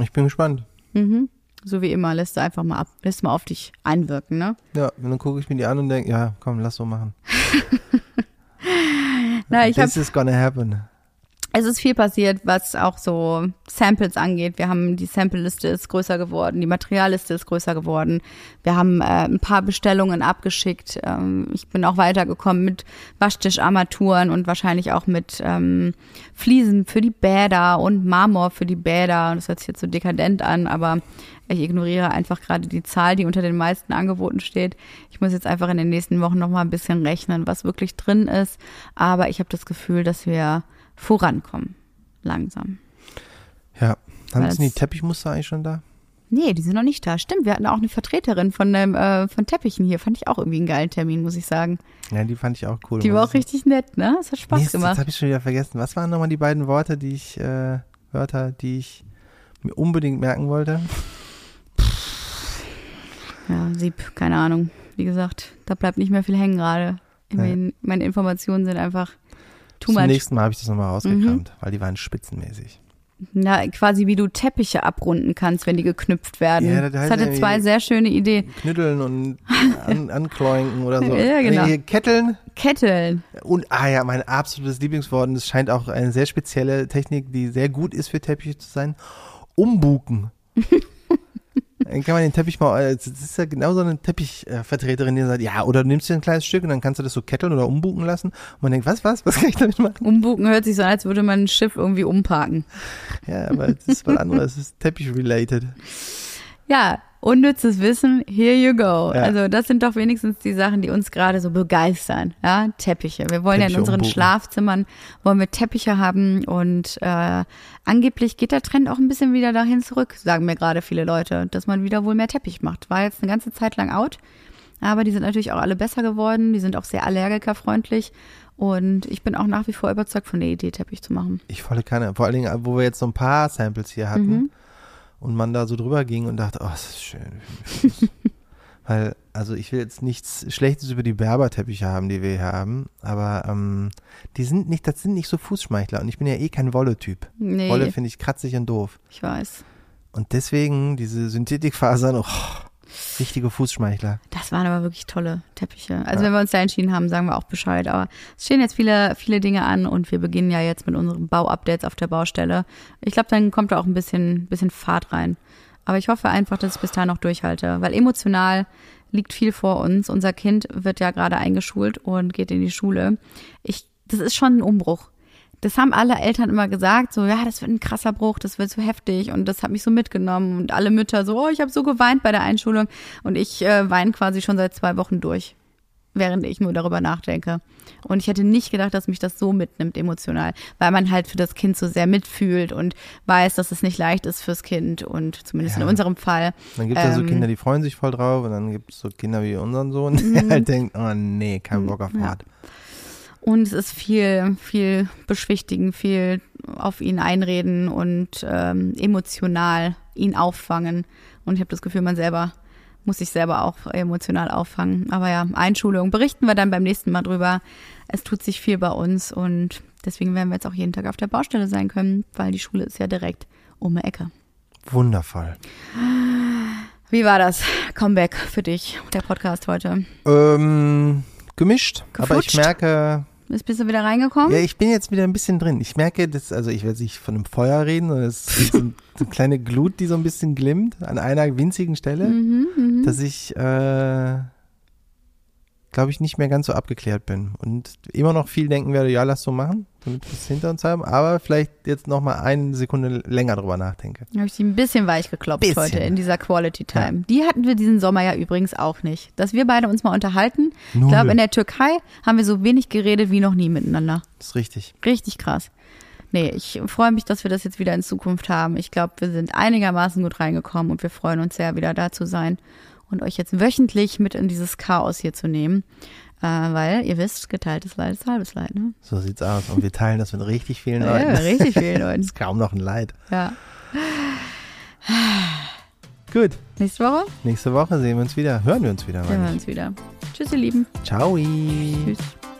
Ich bin gespannt. Mhm. So wie immer, lässt du einfach mal ab, lässt mal auf dich einwirken, ne? Ja, und dann gucke ich mir die an und denke, ja, komm, lass so machen. Na, ich This is gonna happen. Es ist viel passiert, was auch so Samples angeht. Wir haben die Sample-Liste ist größer geworden, die Materialliste ist größer geworden. Wir haben äh, ein paar Bestellungen abgeschickt. Ähm, ich bin auch weitergekommen mit Waschtischarmaturen und wahrscheinlich auch mit ähm, Fliesen für die Bäder und Marmor für die Bäder. Das hört sich jetzt so dekadent an, aber ich ignoriere einfach gerade die Zahl, die unter den meisten Angeboten steht. Ich muss jetzt einfach in den nächsten Wochen noch mal ein bisschen rechnen, was wirklich drin ist. Aber ich habe das Gefühl, dass wir vorankommen. Langsam. Ja. Haben Sie die Teppichmuster eigentlich schon da? Nee, die sind noch nicht da. Stimmt, wir hatten auch eine Vertreterin von, dem, äh, von Teppichen hier. Fand ich auch irgendwie einen geilen Termin, muss ich sagen. Ja, die fand ich auch cool. Die war auch richtig nett, ne? Es hat Spaß Mist, gemacht. Jetzt habe ich schon wieder vergessen. Was waren nochmal die beiden Worte, die ich, äh, Wörter, die ich mir unbedingt merken wollte? Ja, Sieb, keine Ahnung. Wie gesagt, da bleibt nicht mehr viel hängen gerade. Immerhin, Meine Informationen sind einfach too Zum much. nächsten Mal habe ich das nochmal rausgekramt, Mhm. weil die waren spitzenmäßig. Na, quasi wie du Teppiche abrunden kannst, wenn die geknüpft werden. Ja, das das heißt hatte zwei sehr schöne Ideen. Knütteln und an, ankloinken oder so. Ja, genau. Nee, Ketteln Ketteln. und, ah ja, mein absolutes Lieblingswort, und es scheint auch eine sehr spezielle Technik, die sehr gut ist für Teppiche zu sein, umbuken. Dann kann man den Teppich mal, äh, das ist ja genau so eine Teppichvertreterin, die sagt, ja, oder du nimmst dir ein kleines Stück und dann kannst du das so ketteln oder umbuken lassen. Und man denkt, was, was, was kann ich damit machen? Umbuken hört sich so an, als würde man ein Schiff irgendwie umparken. Ja, aber es ist was anderes, es ist Teppich-related. Ja, unnützes Wissen, here you go. Ja. Also das sind doch wenigstens die Sachen, die uns gerade so begeistern. Ja, Teppiche. Wir wollen ja in Teppiche unseren umbuchen. Schlafzimmern, wollen wir Teppiche haben und äh, angeblich geht der Trend auch ein bisschen wieder dahin zurück, sagen mir gerade viele Leute, dass man wieder wohl mehr Teppich macht. War jetzt eine ganze Zeit lang out, aber die sind natürlich auch alle besser geworden, die sind auch sehr allergikerfreundlich und ich bin auch nach wie vor überzeugt von der Idee, Teppich zu machen. Ich volle Kanne. Vor allen Dingen, wo wir jetzt so ein paar Samples hier hatten Mhm. Und man da so drüber ging und dachte, oh, das ist schön. Weil, also ich will jetzt nichts Schlechtes über die Berberteppiche haben, die wir hier haben, aber ähm, die sind nicht, das sind nicht so Fußschmeichler und ich bin ja eh kein Wolle-Typ. Nee, Wolle finde ich kratzig und doof. ich weiß. Und deswegen diese Synthetikfasern, oh, richtige Fußschmeichler. Das waren aber wirklich tolle Teppiche. Also Ja. wenn wir uns da entschieden haben, sagen wir auch Bescheid. Aber es stehen jetzt viele, viele Dinge an und wir beginnen ja jetzt mit unseren Bauupdates auf der Baustelle. Ich glaube, dann kommt da auch ein bisschen, bisschen Fahrt rein. Aber ich hoffe einfach, dass ich bis dahin noch durchhalte, weil emotional liegt viel vor uns. Unser Kind wird ja gerade eingeschult und geht in die Schule. Ich, das ist schon ein Umbruch. Das haben alle Eltern immer gesagt, so ja, das wird ein krasser Bruch, das wird so heftig und das hat mich so mitgenommen und alle Mütter so, oh, ich habe so geweint bei der Einschulung und ich äh, weine quasi schon seit zwei Wochen durch, während ich nur darüber nachdenke. Und ich hätte nicht gedacht, dass mich das so mitnimmt emotional, weil man halt für das Kind so sehr mitfühlt und weiß, dass es nicht leicht ist fürs Kind und zumindest Ja. in unserem Fall. Dann gibt es ja so Ähm. Kinder, die freuen sich voll drauf und dann gibt es so Kinder wie unseren Sohn, der halt denkt, oh nee, kein Bock auf Ja. Und es ist viel, viel beschwichtigen, viel auf ihn einreden und ähm, emotional ihn auffangen. Und ich habe das Gefühl, man selber muss sich selber auch emotional auffangen. Aber ja, Einschulung berichten wir dann beim nächsten Mal drüber. Es tut sich viel bei uns und deswegen werden wir jetzt auch jeden Tag auf der Baustelle sein können, weil die Schule ist ja direkt um die Ecke. Wundervoll. Wie war das Comeback für dich, der Podcast heute? Ähm, gemischt, aber ich Geflutscht? merke, Bist, bist du wieder reingekommen? ja, ich bin jetzt wieder ein bisschen drin. Ich merke, dass, also ich jetzt nicht von einem Feuer reden, sondern es ist so, ein- so eine kleine Glut, die so ein bisschen glimmt an einer winzigen Stelle, Mhm, mhm. dass ich, äh, glaube ich, nicht mehr ganz so abgeklärt bin und immer noch viel denken werde, ja, lass so machen, damit wir es hinter uns haben, aber vielleicht jetzt noch mal eine Sekunde länger drüber nachdenke. Da habe ich die ein bisschen weich geklopft Bisschen. heute in dieser Quality Time. Die hatten wir diesen Sommer ja übrigens auch nicht. Dass wir beide uns mal unterhalten. Ich Null. glaube, in der Türkei haben wir so wenig geredet wie noch nie miteinander. Das ist richtig. Richtig krass. Nee, ich freue mich, dass wir das jetzt wieder in Zukunft haben. Ich glaube, wir sind einigermaßen gut reingekommen und wir freuen uns sehr, wieder da zu sein und euch jetzt wöchentlich mit in dieses Chaos hier zu nehmen. Äh, weil, ihr wisst, geteiltes Leid ist halbes Leid, ne? So sieht's aus. Und wir teilen das mit richtig vielen Ja, Leuten. richtig vielen Leuten. ist kaum noch ein Leid. Ja. Gut. Nächste Woche Nächste Woche sehen wir uns wieder. Hören wir uns wieder. sehen wir uns wieder. Tschüss, ihr Lieben. Ciao. Tschüss.